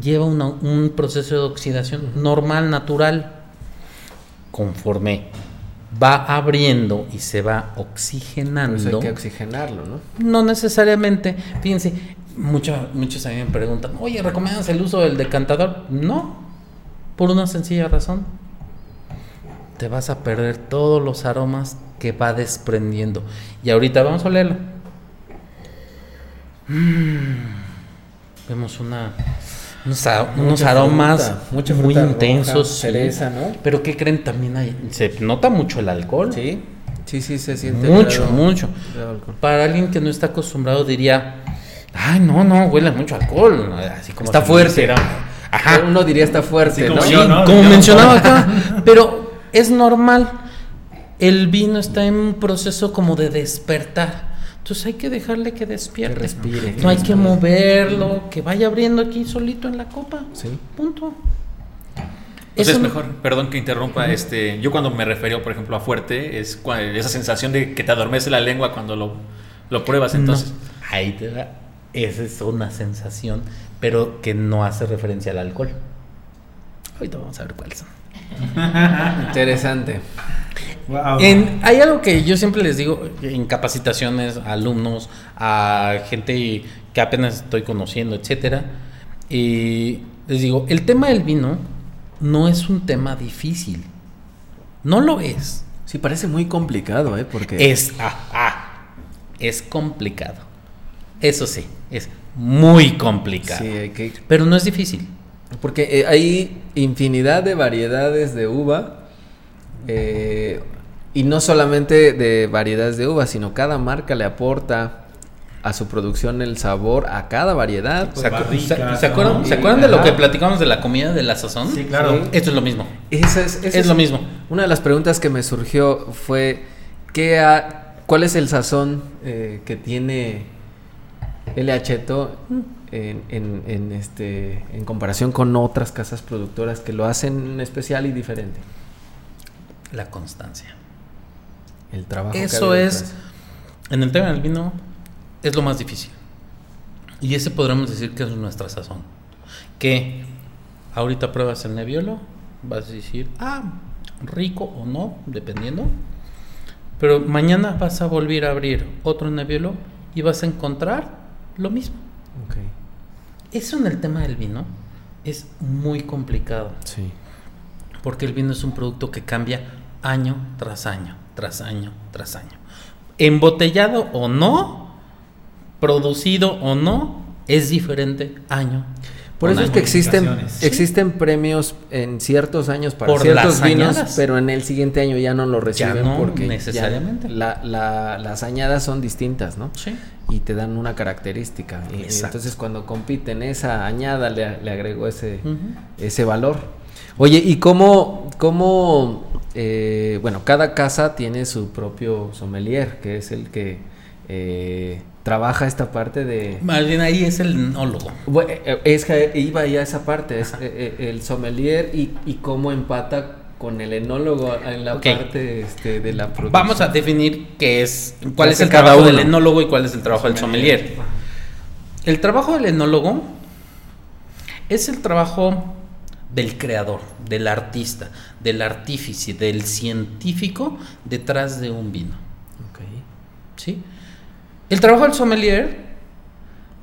lleva una- un proceso de oxidación normal, natural. Conforme va abriendo y se va oxigenando. hay que oxigenarlo, ¿no? No necesariamente, fíjense, mucho- muchos a mí me preguntan, oye, ¿recomiendas el uso del decantador? No, por una sencilla razón. Te vas a perder todos los aromas que va desprendiendo. Y ahorita vamos a olerlo. Mm, vemos una, unos, a- unos Mucha aromas fruta, mucha muy roja, intensos. sí. cereza, ¿no? Pero ¿qué creen? También hay, se nota mucho el alcohol. Sí, sí, sí, se siente. Mucho, mucho. Para alguien que no está acostumbrado diría, ay, no, no, huele mucho alcohol. Así como Está si fuerte. Ajá. Uno diría está fuerte, como ¿no? Sí, yo, ¿no? como Yo- mencionaba acá. Pero es normal. El vino está en un proceso como de despertar. Entonces hay que dejarle que despierte. Que respire, No hay que moverlo, que vaya abriendo aquí solito en la copa. Sí. Punto. Pues Eso es no- mejor, perdón que interrumpa, este, yo cuando me refiero, por ejemplo, a fuerte, es esa sensación de que te adormece la lengua cuando lo, lo pruebas, entonces. No, ahí te da. Esa es una sensación, pero que no hace referencia al alcohol. Ahorita vamos a ver cuáles son. *laughs* Interesante. Wow. En- hay algo que yo siempre les digo en capacitaciones a alumnos, a gente que apenas estoy conociendo, etcétera. Y les digo, el tema del vino no es un tema difícil. No lo es. Sí, parece muy complicado, ¿eh? Porque... Es, ah, ah, es complicado. Eso sí, es muy complicado. Sí, hay que... Pero no es difícil. Porque eh, hay infinidad de variedades de uva. eh, y no solamente de variedades de uva, sino cada marca le aporta a su producción el sabor a cada variedad. Pues ¿Se, acu- barricas, se- ¿se acuerdan, ¿no? ¿se acuerdan de lo que platicamos de la comida de la sazón? Sí, claro. Sí. Esto es lo mismo. Esa es, esa Es lo mismo. Una de las preguntas que me surgió fue ¿qué ha- ¿cuál es el sazón eh, que tiene el Acheto en, en- en este, en comparación con otras casas productoras que lo hacen especial y diferente? La constancia. El trabajo. Eso es, en el tema del vino, es lo más difícil. Y ese podremos decir que es nuestra sazón. Que ahorita pruebas el Nebbiolo, vas a decir, ah, rico o no, dependiendo. Pero mañana vas a volver a abrir otro Nebbiolo y vas a encontrar lo mismo. Ok, Eso en el tema del vino es muy complicado. Sí. Porque el vino es un producto que cambia año tras año, tras año, tras año. Embotellado o no, producido o no, es diferente año. Por eso es que existen, existen premios en ciertos años para Por ciertos vinos, añadas. pero en el siguiente año ya no lo reciben no porque ya necesariamente. la- la- las añadas son distintas, ¿no? Sí. Y te dan una característica. Y- entonces cuando compiten esa añada le, le agregó ese, ese valor. Oye, ¿y cómo, cómo eh, bueno, cada casa tiene su propio sommelier, que es el que eh, trabaja esta parte de... Más bien ahí es el enólogo. Eh, Es que iba ya a esa parte, es eh, eh, el sommelier y, y cómo empata con el enólogo en la parte este, de la producción. Vamos a definir qué es, cuál ¿Qué es el trabajo del enólogo y cuál es el trabajo del sommelier. El trabajo del enólogo es el trabajo del creador, del artista, del artífice, del científico detrás de un vino. Ok. ¿sí? El trabajo del sommelier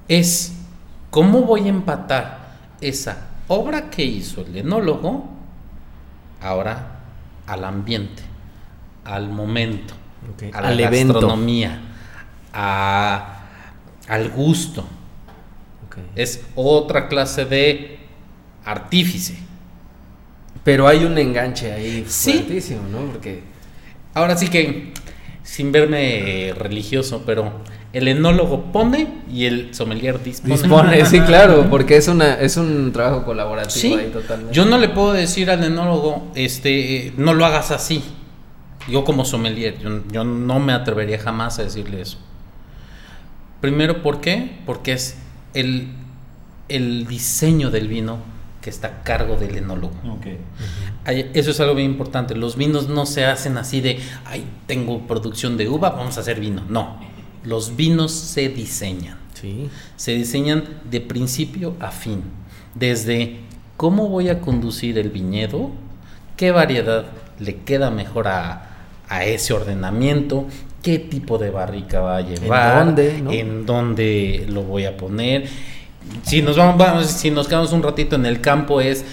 es cómo voy a empatar esa obra que hizo el enólogo ahora al ambiente, al momento, Ok, a la al evento. gastronomía, a- al gusto. Es otra clase de artífice. Pero hay un enganche ahí Sí. fuertísimo, ¿no? Porque Ahora sí que, sin verme religioso, pero el enólogo pone y el sommelier dispone. dispone, sí, claro, porque es una es un trabajo colaborativo Sí, ahí totalmente. yo no le puedo decir al enólogo, este, eh, no lo hagas así. Yo como sommelier, yo, yo no me atrevería jamás a decirle eso. Primero, ¿por qué? Porque es el, el diseño del vino que está a cargo del enólogo. Ok. Ay, Eso es algo bien importante. Los vinos no se hacen así de, ay, tengo producción de uva, vamos a hacer vino. No, los vinos se diseñan. Sí. Se diseñan de principio a fin. Desde cómo voy a conducir el viñedo, qué variedad le queda mejor a, a ese ordenamiento, qué tipo de barrica va a llevar, dónde, no? en dónde lo voy a poner. Si nos vamos, vamos- si nos quedamos un ratito en el campo es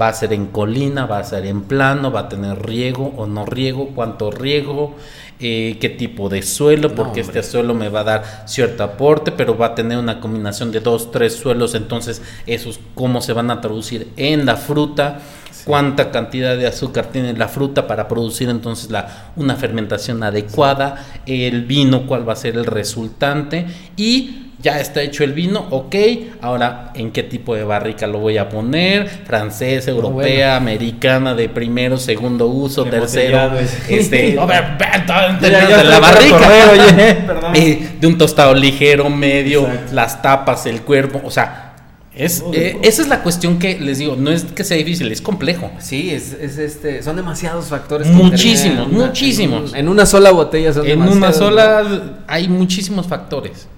va a ser en colina, va a ser en plano, va a tener riego o no riego, cuánto riego, eh, qué tipo de suelo, porque este suelo me va a dar cierto aporte, pero va a tener una combinación de dos, tres suelos, entonces esos cómo se van a traducir en la fruta, cuánta cantidad de azúcar tiene la fruta para producir entonces la, una fermentación adecuada, el vino, cuál va a ser el resultante y ya está hecho el vino, ok, ahora en qué tipo de barrica lo voy a poner, francesa, europea, americana, de primero, segundo uso, tercero, este, Ya, ya la barrica, correr, oye, *laughs* perdón. Eh, de un tostado ligero, medio, Exacto. las tapas, el cuerpo, o sea, es, eh, esa es la cuestión que les digo, no es que sea difícil, es complejo. Sí, es, es este, son demasiados factores. Muchísimos, una- muchísimos. En, un- en una sola botella son En una demasiados, ¿no? sola hay muchísimos factores.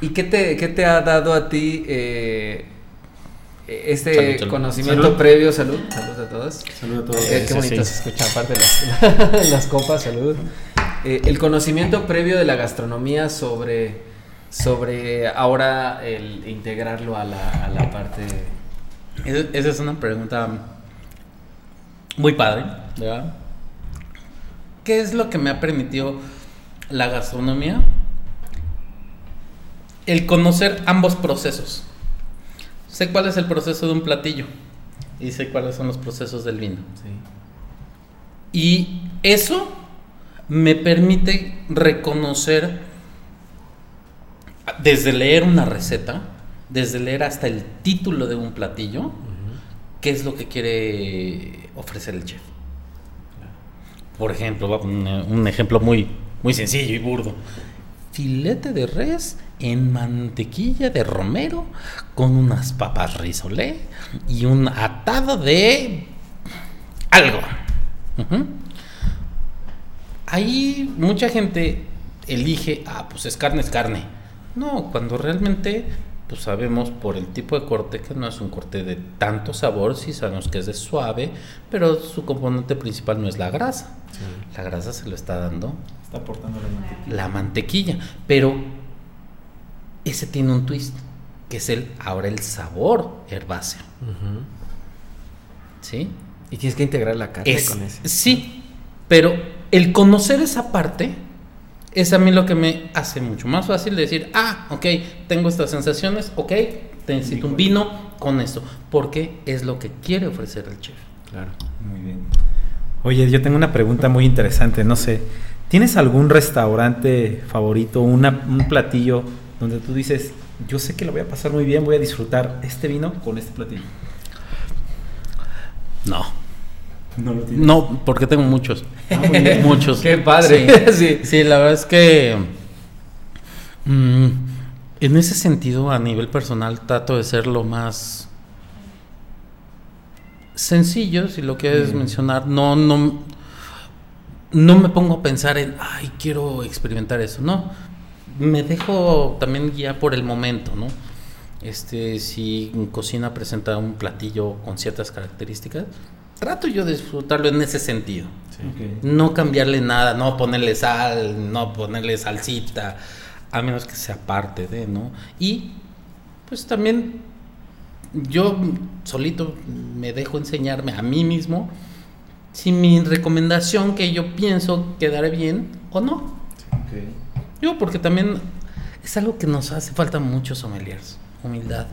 ¿Y qué te, qué te ha dado a ti eh, este Salud, salud. conocimiento Salud. previo? Salud, salud a todos. Saludos a todos. Eh, qué sí, bonito sí. se escucha, aparte las, *laughs* las copas, salud. Eh, el conocimiento previo de la gastronomía sobre, sobre ahora el integrarlo a la, a la parte... Esa esa es una pregunta muy padre, ¿verdad? ¿Qué es lo que me ha permitido la gastronomía? El conocer ambos procesos. Sé cuál es el proceso de un platillo y sé cuáles son los procesos del vino. Y eso me permite reconocer desde leer una receta, desde leer hasta el título de un platillo, qué es lo que quiere ofrecer el chef. Por ejemplo, un, un ejemplo muy, muy sencillo y burdo. Filete de res en mantequilla de romero con unas papas risolé y un atado de algo. Ahí mucha gente elige, ah, pues es carne, es carne. No, cuando realmente pues sabemos por el tipo de corte que no es un corte de tanto sabor, sí sabemos que es de suave, pero su componente principal no es la grasa. La grasa se lo está dando Está aportando la mantequilla. la mantequilla, pero ese tiene un twist, que es el ahora el sabor herbáceo, ¿sí? Y tienes que integrar la carne Es- con ese. Sí, pero el conocer esa parte es a mí lo que me hace mucho más fácil decir, ah, ok, tengo estas sensaciones, ok, necesito un vino con esto, porque es lo que quiere ofrecer el chef. Claro. Muy bien. Oye, yo tengo una pregunta muy interesante, no sé. ¿Tienes algún restaurante favorito, una- un platillo donde tú dices, yo sé que lo voy a pasar muy bien, voy a disfrutar este vino con este platillo? No, No lo tienes. no, porque tengo muchos. Ah, muy bien. *laughs* Muchos. Qué padre. Sí, *laughs* Sí. sí, la verdad es que mm, en ese sentido, a nivel personal, trato de ser lo más sencillo, si lo quieres Mm. mencionar. No, no, no me pongo a pensar en, ay, quiero experimentar eso. No, me dejo también guiar por el momento, ¿no? Este, si en cocina presenta un platillo con ciertas características, trato yo de disfrutarlo en ese sentido. Ok. No cambiarle nada, no ponerle sal, no ponerle salsita, a menos que sea parte de, ¿no? Y pues también yo solito me dejo enseñarme a mí mismo si mi recomendación que yo pienso quedará bien o no. Ok. Yo, porque también es algo que nos hace falta muchos sommeliers, humildad.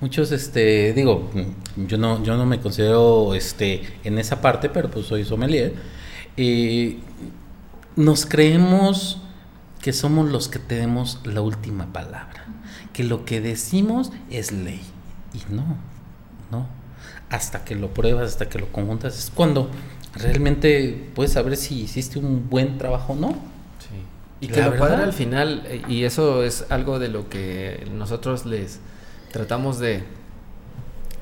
Muchos, este, digo, yo no, yo no me considero, este, en esa parte, pero pues soy sommelier. Eh, nos creemos que somos los que tenemos la última palabra, que lo que decimos es ley. Y no, no. Hasta que lo pruebas, hasta que lo conjuntas, es cuando realmente puedes saber si hiciste un buen trabajo o no. Sí. Y La que lo verdad. padre al final, eh, y eso es algo de lo que nosotros les tratamos de,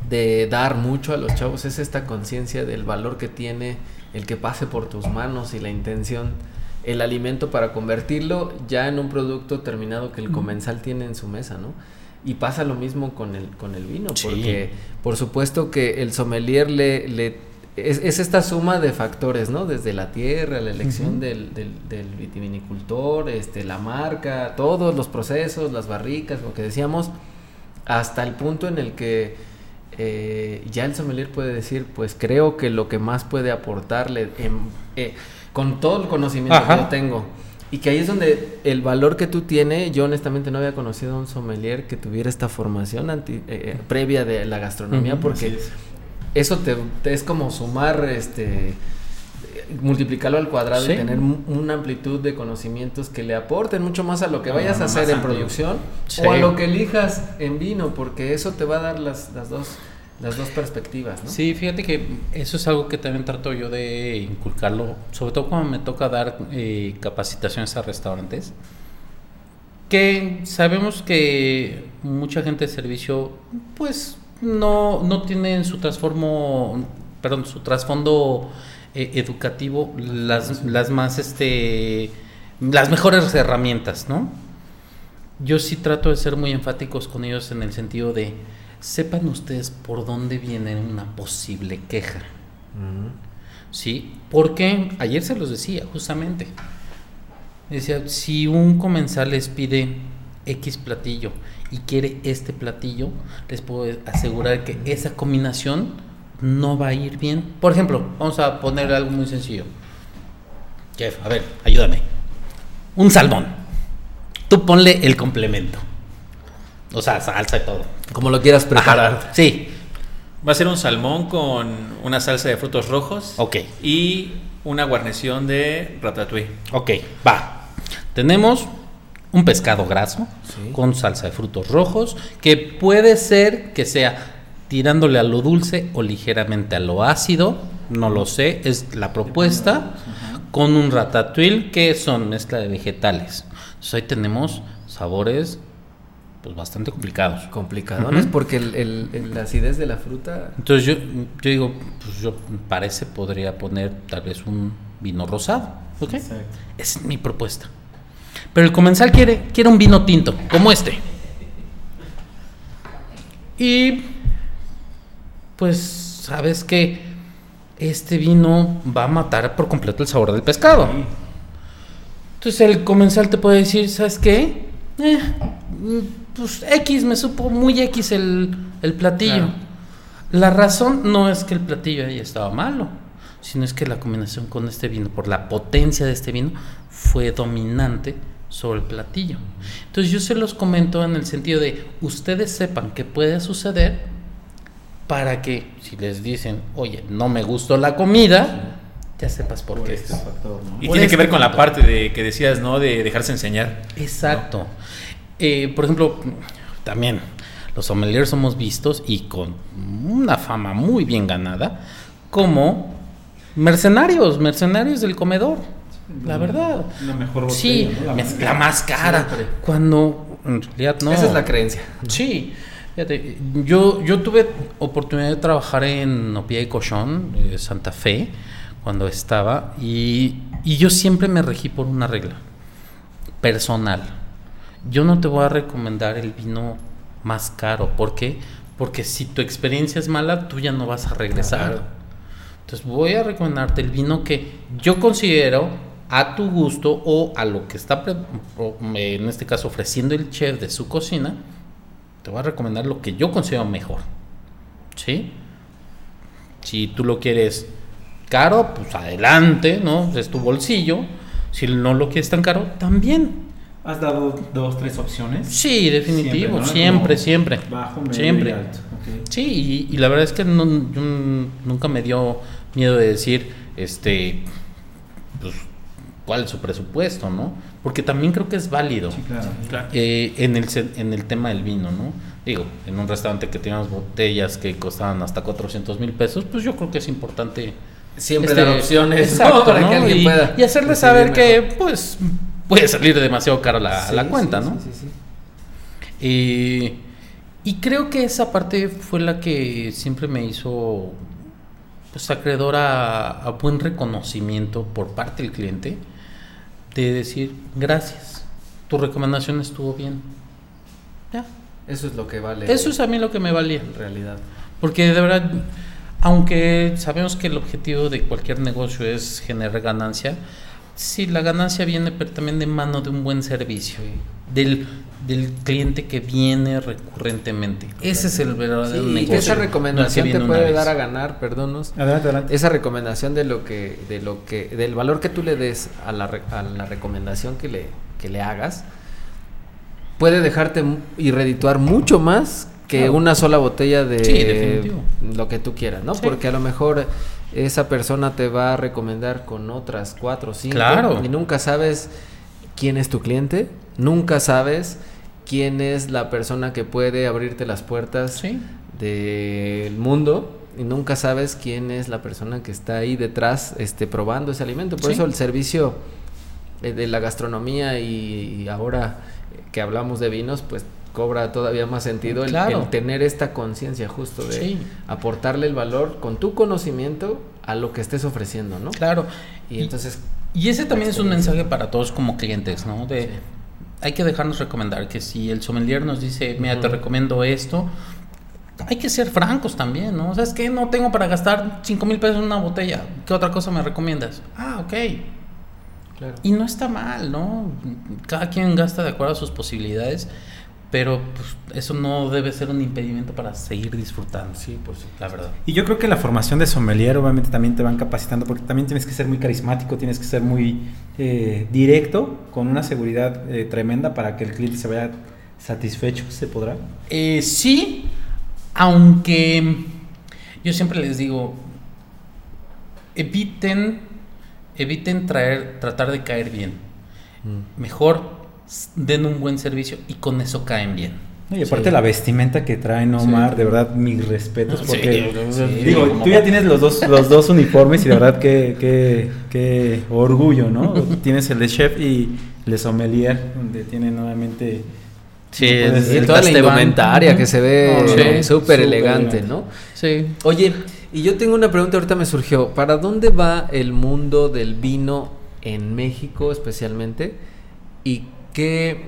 de dar mucho a los chavos, es esta conciencia del valor que tiene el que pase por tus manos y la intención, el alimento para convertirlo ya en un producto terminado que el comensal tiene en su mesa, ¿no? Y pasa lo mismo con el, con el vino, Sí. porque por supuesto que el sommelier le, le es, es esta suma de factores, ¿no? Desde la tierra, la elección del, del, del vitivinicultor, este, la marca, todos los procesos, las barricas, lo que decíamos, hasta el punto en el que eh, ya el sommelier puede decir, pues creo que lo que más puede aportarle en- eh, con todo el conocimiento Ajá. que yo tengo. Y que ahí es donde el valor que tú tienes, yo honestamente no había conocido a un sommelier que tuviera esta formación anti- eh, eh, previa de la gastronomía, porque. Eso te, te es como sumar, este, multiplicarlo al cuadrado Sí. y tener una amplitud de conocimientos que le aporten mucho más a lo que vayas a hacer en amplio. producción Sí. o a lo que elijas en vino, porque eso te va a dar las, las dos las dos perspectivas, ¿no? Sí, fíjate que eso es algo que también trato yo de inculcarlo, sobre todo cuando me toca dar eh, capacitaciones a restaurantes, que sabemos que mucha gente de servicio, pues no, no tiene en su transformo, perdón, su trasfondo eh, educativo las, las más, este, las mejores herramientas, ¿no? Yo sí trato de ser muy enfáticos con ellos en el sentido de sepan ustedes por dónde viene una posible queja. ¿Sí? Porque ayer se los decía, justamente. Decía, si un comensal les pide X platillo y quiere este platillo, les puedo asegurar que esa combinación no va a ir bien. Por ejemplo, vamos a poner algo muy sencillo. Jeff, a ver, ayúdame. Un salmón. Tú ponle el complemento. O sea, salsa y todo. Como lo quieras preparar. Ajá, Sí, Va a ser un salmón con una salsa de frutos rojos. Ok. Y una guarnición de ratatouille. ok, va. Tenemos un pescado graso Sí. con salsa de frutos rojos, que puede ser que sea tirándole a lo dulce o ligeramente a lo ácido, no lo sé, es la propuesta, con un ratatouille que son mezcla de vegetales. Entonces ahí tenemos sabores pues bastante complicados. Complicadones Ujú. porque el, el- el- la acidez de la fruta. Entonces yo, yo digo, pues yo parece podría poner tal vez un vino rosado, ¿ok? Exacto. Esa es mi propuesta. Pero el comensal quiere, quiere un vino tinto, como este. Y pues sabes que este vino va a matar por completo el sabor del pescado. Entonces el comensal te puede decir, ¿sabes qué? Eh, pues X, me supo muy X el, el platillo. Claro. La razón no es que el platillo ahí estaba malo, sino es que la combinación con este vino, por la potencia de este vino, fue dominante sobre el platillo. Entonces yo se los comento en el sentido de, ustedes sepan que puede suceder para que si les dicen, oye, no me gustó la comida, ya sepas por, qué. este factor, ¿no? Y Por tiene este que ver con la parte de que decías, ¿no? De dejarse enseñar. Exacto. Eh, por ejemplo, también los sommeliers somos vistos y con una fama muy bien ganada como mercenarios, mercenarios del comedor. La verdad. La mejor botella, Sí, ¿no? La más la más cara. Siempre. Cuando en realidad no. Esa es la creencia. Sí, fíjate, yo, yo tuve oportunidad de trabajar en Opia y Cochón, eh, Santa Fe, cuando estaba, y, y yo siempre me regí por una regla personal. Yo no te voy a recomendar el vino más caro, ¿por qué? Porque si tu experiencia es mala, tú ya no vas a regresar. Claro. Entonces voy a recomendarte el vino que yo considero a tu gusto o a lo que está, en este caso, ofreciendo el chef de su cocina. Te voy a recomendar lo que yo considero mejor. ¿Sí? Si tú lo quieres caro, pues adelante, ¿no? Es tu bolsillo. Si no lo quieres tan caro, también. ¿Has dado dos, tres opciones? Sí, definitivo, ¿no? siempre, Como siempre. Bajo, medio Siempre. y alto. Sí, y, y la verdad es que no- yo n- nunca me dio miedo de decir, este, pues, cuál es su presupuesto, ¿no? Porque también creo que es válido Sí, claro. Claro. eh, en, el, en el tema del vino, ¿no? Digo, en un restaurante que teníamos botellas que costaban hasta 400 mil pesos, pues yo creo que es importante. Siempre este, dar opciones para ¿no? que alguien y, pueda. y hacerle saber que, mejor. pues, puede salir demasiado cara la, Sí, la cuenta, sí, ¿no? sí, sí, sí. Eh, y creo que esa parte fue la que siempre me hizo pues acreedor a, a buen reconocimiento por parte del cliente de decir gracias, tu recomendación estuvo bien. Ya, Eso es lo que vale. eso es a mí lo que me valía. en realidad. Porque de verdad, aunque sabemos que el objetivo de cualquier negocio es generar ganancia, sí, la ganancia viene pero también de mano de un buen servicio, del, del cliente que viene recurrentemente. Ese es el verdadero Sí, negocio. esa no el que recomendación te puede dar a ganar, perdónos. Adelante, adelante. Esa recomendación de lo que, de lo que, del valor que tú le des a la, a la recomendación que le, que le hagas, puede dejarte y redituar mucho más que Claro. una sola botella de Sí, lo que tú quieras, ¿no? Sí. Porque a lo mejor esa persona te va a recomendar con otras cuatro o cinco Claro. y nunca sabes quién es tu cliente, nunca sabes quién es la persona que puede abrirte las puertas Sí. del mundo y nunca sabes quién es la persona que está ahí detrás este probando ese alimento por eso el servicio eh, de la gastronomía y, ahora que hablamos de vinos pues cobra todavía más sentido el, Claro. el tener esta conciencia justo de Sí. aportarle el valor con tu conocimiento a lo que estés ofreciendo no Claro. y entonces Y ese también es un mensaje para todos como clientes, ¿no? De Sí. hay que dejarnos recomendar que si el sommelier nos dice, mira, te Ujú. recomiendo esto, hay que ser francos también, ¿no? O sea, es que no tengo para gastar 5 mil pesos en una botella. ¿Qué otra cosa me recomiendas? Ah, ok. claro Y no está mal, ¿no? Cada quien gasta de acuerdo a sus posibilidades, pero pues, eso no debe ser un impedimento para seguir disfrutando. sí supuesto La verdad. Y yo creo que la formación de sommelier obviamente también te van capacitando porque también tienes que ser muy carismático, tienes que ser muy eh, directo, con una seguridad eh, tremenda para que el cliente se vaya satisfecho, ¿se podrá? Eh, sí, aunque yo siempre les digo, eviten, eviten traer, tratar de caer bien. Mm. Mejor den un buen servicio y con eso caen bien. Y aparte Sí. la vestimenta que traen Omar, de verdad, mis respetos. Sí, Porque, sí, digo, tú ya tienes los dos, los dos uniformes y de verdad que, que, que orgullo, ¿no? *laughs* tienes el de chef y el de sommelier, donde tiene nuevamente... Sí, es- Y toda la indumentaria que se ve no, no. Súper elegante, elegante. ¿no? Sí. Oye, y yo tengo una pregunta, ahorita me surgió. ¿Para dónde va el mundo del vino en México especialmente? ¿Y qué,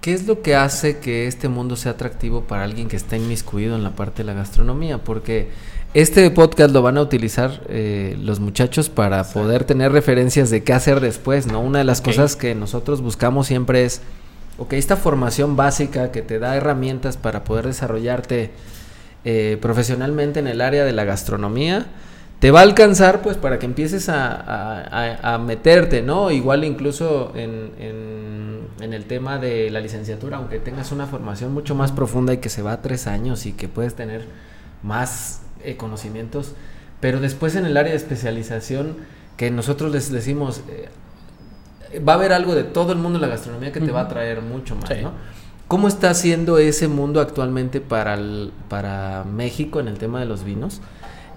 qué es lo que hace que este mundo sea atractivo para alguien que está inmiscuido en la parte de la gastronomía? Porque este podcast lo van a utilizar eh, los muchachos para poder tener referencias de qué hacer después, ¿no? Una de las cosas que nosotros buscamos siempre es, ok, esta formación básica que te da herramientas para poder desarrollarte eh, profesionalmente en el área de la gastronomía, te va a alcanzar pues para que empieces a, a- a- a meterte, ¿no? Igual incluso en, en- en el tema de la licenciatura, aunque tengas una formación mucho más profunda y que se va a tres años y que puedes tener más eh, conocimientos, pero después en el área de especialización, que nosotros les decimos, eh, va a haber algo de todo el mundo de la gastronomía que te va a traer mucho más, Sí. ¿no? ¿Cómo está siendo ese mundo actualmente para, el- para México en el tema de los vinos?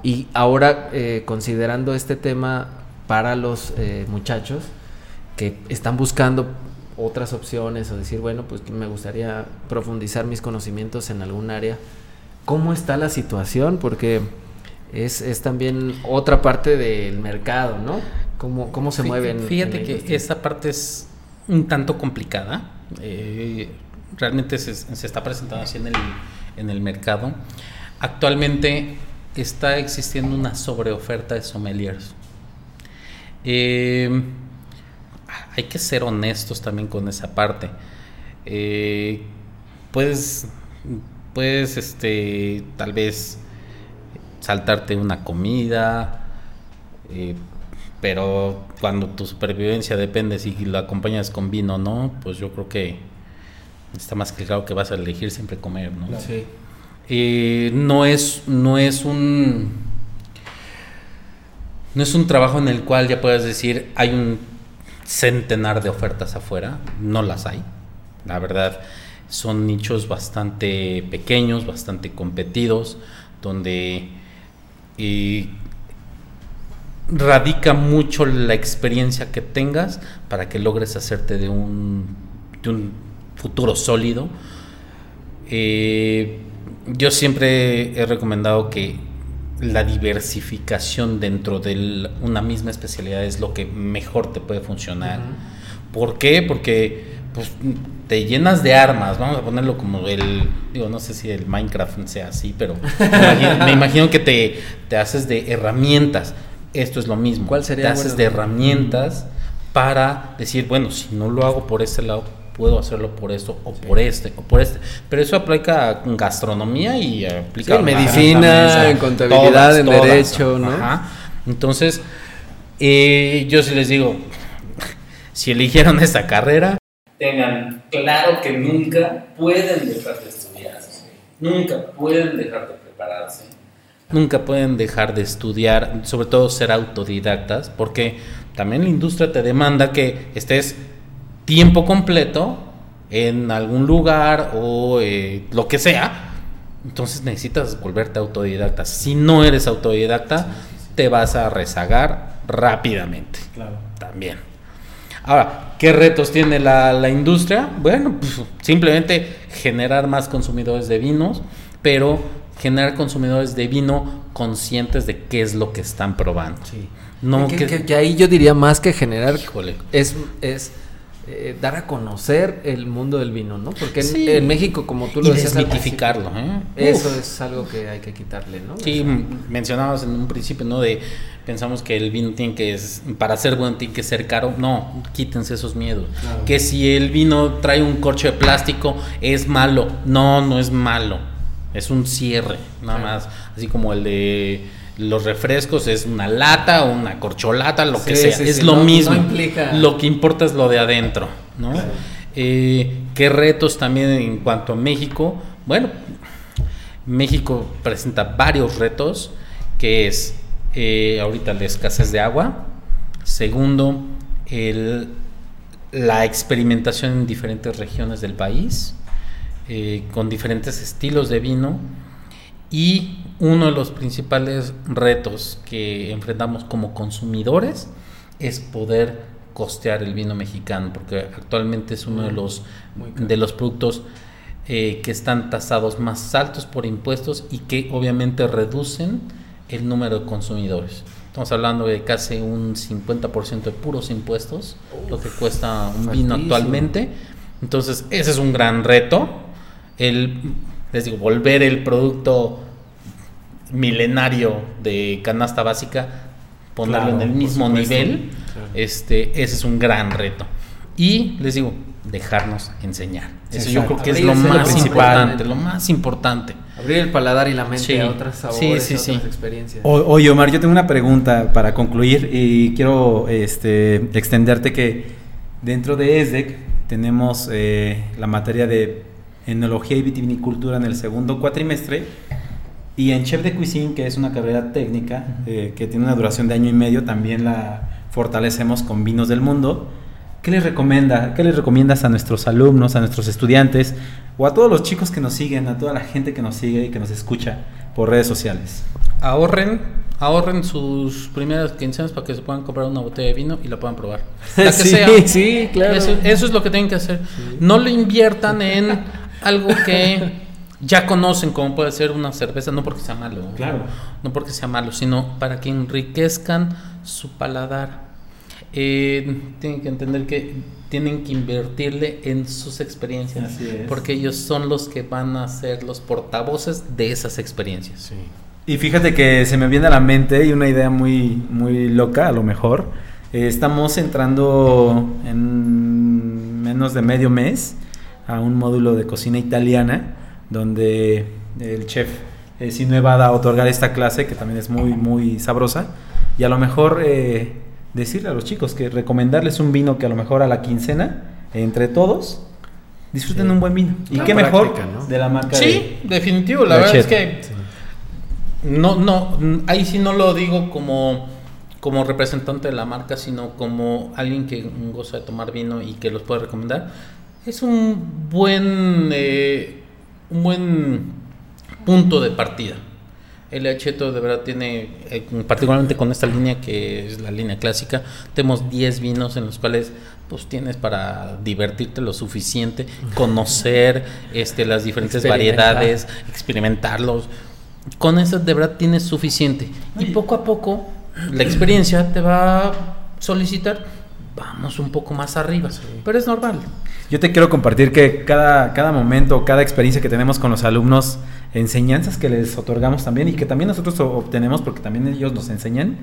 Y ahora, eh, considerando este tema para los eh, muchachos que están buscando otras opciones o decir, bueno, pues me gustaría profundizar mis conocimientos en algún área, ¿cómo está la situación? Porque es, es también otra parte del mercado, ¿no? ¿Cómo, cómo se mueven? Fíjate que esta parte es un tanto complicada. eh, realmente se, se está presentando así en el, en el mercado. Actualmente está existiendo una sobreoferta de sommeliers. Eh, hay que ser honestos también con esa parte. Eh, puedes, puedes, este, tal vez saltarte una comida, eh, pero cuando tu supervivencia depende si lo acompañas con vino o no, pues yo creo que está más que claro que vas a elegir siempre comer, ¿no? Sí. Eh, no es no es un no es un trabajo en el cual ya puedas decir hay un centenar de ofertas afuera no las hay la verdad son nichos bastante pequeños bastante competidos donde eh, radica mucho la experiencia que tengas para que logres hacerte de un, futuro sólido. Eh, yo siempre he recomendado que la diversificación dentro de una misma especialidad es lo que mejor te puede funcionar. ¿Por qué? Porque pues, te llenas de armas, vamos a ponerlo como el, digo, no sé si el Minecraft sea así, pero me imagino, *laughs* me imagino que te, te haces de herramientas. Esto es lo mismo. ¿Cuál sería Te haces bueno? de herramientas para decir, bueno, si no lo hago por este lado, puedo hacerlo por esto o por este o por este. Pero eso aplica en gastronomía y aplica Sí, en medicina, en contabilidad, en derecho, ¿no? Ajá. Entonces, eh, yo sí les digo, *laughs* si eligieron esta carrera, tengan claro que nunca pueden dejar de estudiar. Nunca pueden dejar de prepararse. Nunca pueden dejar de estudiar, sobre todo ser autodidactas, porque también la industria te demanda que estés tiempo completo en algún lugar o eh, lo que sea. Entonces necesitas volverte autodidacta. Si no eres autodidacta, te vas a rezagar rápidamente. Claro. También. Ahora, ¿qué retos tiene la, la industria? Bueno, pues, simplemente generar más consumidores de vinos, pero generar consumidores de vino conscientes de qué es lo que están probando. Sí. No que, que- que- que ahí yo diría más que generar Híjole. es, es eh, dar a conocer el mundo del vino, ¿no? Porque en, Sí. en México, como tú y lo decías, al desmitificarlo. ¿eh? Eso Uf. es algo que hay que quitarle, ¿no? Sí, mencionabas en un principio, ¿no? De pensamos que el vino tiene que, es- para ser bueno, tiene que ser caro. No, quítense esos miedos. Claro. Que si el vino trae un corcho de plástico, es malo. No, no es malo. Es un cierre, nada más. Así como el de los refrescos es una lata una corcholata, lo que sea. sí, es sí, lo no- no mismo. implica- Lo que importa es lo de adentro, ¿no? Eh, ¿Qué retos también en cuanto a México? Bueno, México presenta varios retos, que es eh, ahorita la escasez de agua, segundo, el la experimentación en diferentes regiones del país, eh, con diferentes estilos de vino y uno de los principales retos que enfrentamos como consumidores es poder costear el vino mexicano, porque actualmente es uno de los, de los productos eh, que están tasados más altos por impuestos y que obviamente reducen el número de consumidores. Estamos hablando de casi un 50% de puros impuestos, lo que cuesta un vino actualmente. Entonces, ese es un gran reto. El, les digo, volver el producto milenario de canasta básica, ponerlo en el mismo nivel, este, ese es un gran reto. Y les digo, dejarnos enseñar. Eso yo creo que es lo más importante, lo más importante. Abrir el paladar y la mente a otras sabores, sí, sí, otras experiencias. oye, Omar, yo tengo una pregunta para concluir y quiero este, extenderte que dentro de ESDEC tenemos eh, la materia de enología y vitivinicultura en el segundo cuatrimestre y en Chef de Cuisine, que es una carrera técnica eh, que tiene una duración de año y medio, también la fortalecemos con vinos del mundo. ¿Qué les recomienda? ¿Qué les recomiendas a nuestros alumnos, a nuestros estudiantes o a todos los chicos que nos siguen, a toda la gente que nos sigue y que nos escucha por redes sociales? Ahorren, ahorren sus primeras quincenas para que se puedan comprar una botella de vino y la puedan probar. *laughs* La que sí, sea. sí, claro. Eso, eso, es lo que tienen que hacer. No lo inviertan en algo que ya conocen como puede ser una cerveza, no porque sea malo, claro. no porque sea malo, sino para que enriquezcan su paladar. Eh, tienen que entender que tienen que invertirle en sus experiencias, porque ellos son los que van a ser los portavoces de esas experiencias. Y fíjate que se me viene a la mente y una idea muy, muy loca, a lo mejor. Eh, estamos entrando en menos de medio mes a un módulo de cocina italiana donde el chef eh, Sinue va a otorgar esta clase que también es muy, muy sabrosa. Y a lo mejor eh, decirle a los chicos que recomendarles un vino que a lo mejor a la quincena, entre todos, disfruten un buen vino. Y qué mejor de la marca. Sí, definitivo. La, verdad es que no, no, ahí sí no lo digo como, como representante de la marca, sino como alguien que goza de tomar vino y que los puede recomendar. Es un buen eh, un buen punto de partida. El Acheto de verdad tiene, eh, particularmente con esta línea que es la línea clásica, tenemos 10 vinos en los cuales pues tienes para divertirte lo suficiente, conocer este, las diferentes variedades, experimentarlos. Con eso de verdad tienes suficiente. Y poco a poco la experiencia te va a solicitar, vamos un poco más arriba, pero es normal. Yo te quiero compartir que cada, cada momento, cada experiencia que tenemos con los alumnos, enseñanzas que les otorgamos también y que también nosotros obtenemos porque también ellos nos enseñan,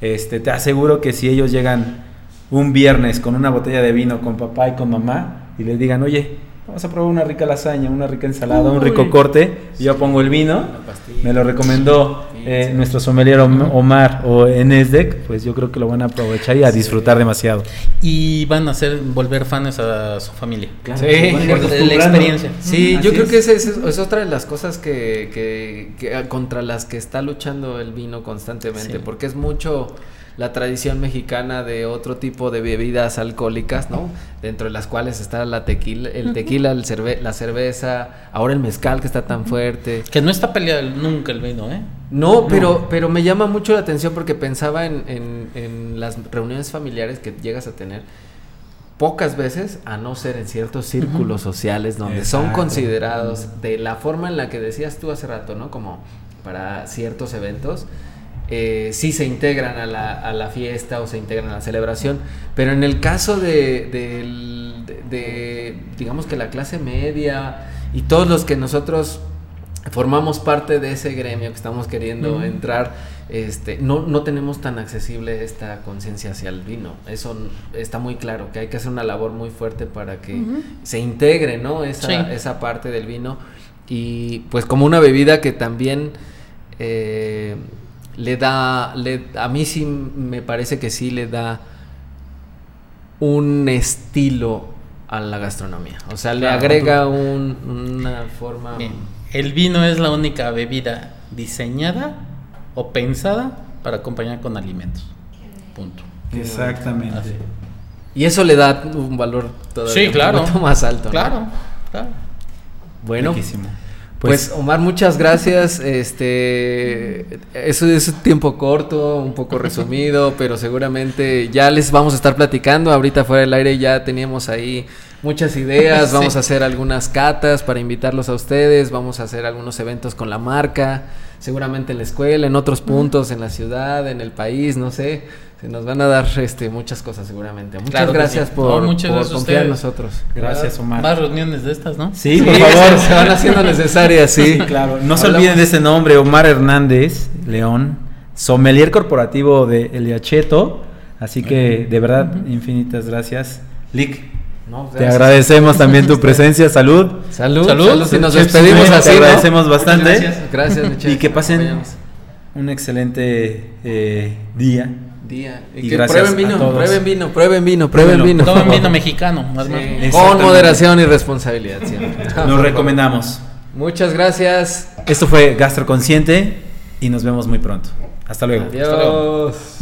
este, te aseguro que si ellos llegan un viernes con una botella de vino con papá y con mamá y les digan, oye, Vamos a probar una rica lasaña, una rica ensalada, un rico corte. Yo pongo el vino. Me lo recomendó eh, nuestro sommelier Omar o Enesdec. Pues yo creo que lo van a aprovechar y a disfrutar demasiado. Y van a hacer volver fans a su familia. Claro, sí, la experiencia. Sí, yo creo que esa es, otra de las cosas que, que, contra las que está luchando el vino constantemente. Porque es mucho la tradición mexicana de otro tipo de bebidas alcohólicas, ¿no? Dentro de las cuales está la tequila, el tequila, el cerve la cerveza, ahora el mezcal que está tan fuerte. Que no está peleado nunca el vino, ¿eh? No, pero, pero me llama mucho la atención porque pensaba en, en, las reuniones familiares que llegas a tener pocas veces, a no ser en ciertos círculos sociales donde son considerados de la forma en la que decías tú hace rato, ¿no? Como para ciertos eventos eh, sí se integran a la, a la, fiesta o se integran a la celebración, pero en el caso de, de, digamos que la clase media y todos los que nosotros formamos parte de ese gremio que estamos queriendo entrar, este, no, no tenemos tan accesible esta conciencia hacia el vino. Eso está muy claro, que hay que hacer una labor muy fuerte para que se integre ¿no? esa, esa parte del vino. Y pues como una bebida que también... Eh, le da, le, a mí sí me parece que sí le da un estilo a la gastronomía. O sea, le agrega una forma... El vino es la única bebida diseñada o pensada para acompañar con alimentos. Punto. Exactamente. Y eso le da un valor todavía Sí, claro. un poquito más alto. ¿no? Claro, claro. Bueno, Riquísimo. Pues, Omar, muchas gracias. *laughs* Este, eso es un tiempo corto, un poco resumido, *laughs* pero seguramente ya les vamos a estar platicando. Ahorita fuera del aire ya teníamos ahí muchas ideas. Sí. Vamos a hacer algunas catas para invitarlos a ustedes. Vamos a hacer algunos eventos con la marca, seguramente en la escuela, en otros puntos, en la ciudad, en el país, no sé. Se nos van a dar este, muchas cosas seguramente. Muchas Claro gracias sí. por, No, muchas por gracias a confiar en nosotros. Gracias, Omar. Más reuniones de estas, ¿no? Sí, por favor. Se, van haciendo necesarias, sí. Sí, claro. No se olviden de ese nombre, Omar Hernández León, sommelier corporativo de Eliacheto. Así que, de verdad, infinitas gracias. Lick, No, te agradecemos también tu *laughs* presencia. Salud. Salud, Salud. salud. Si nos Chef despedimos así, Te ¿no? agradecemos bastante. Gracias. Gracias. Y que pasen un excelente eh, día. Día. Y, Y que prueben vino, prueben vino, prueben vino, prueben vino. Tomen vino mexicano, más Sí, más. Con moderación y responsabilidad siempre. *laughs* Nos recomendamos. Muchas gracias. Esto fue Gastroconsciente y nos vemos muy pronto. Hasta luego. Adiós.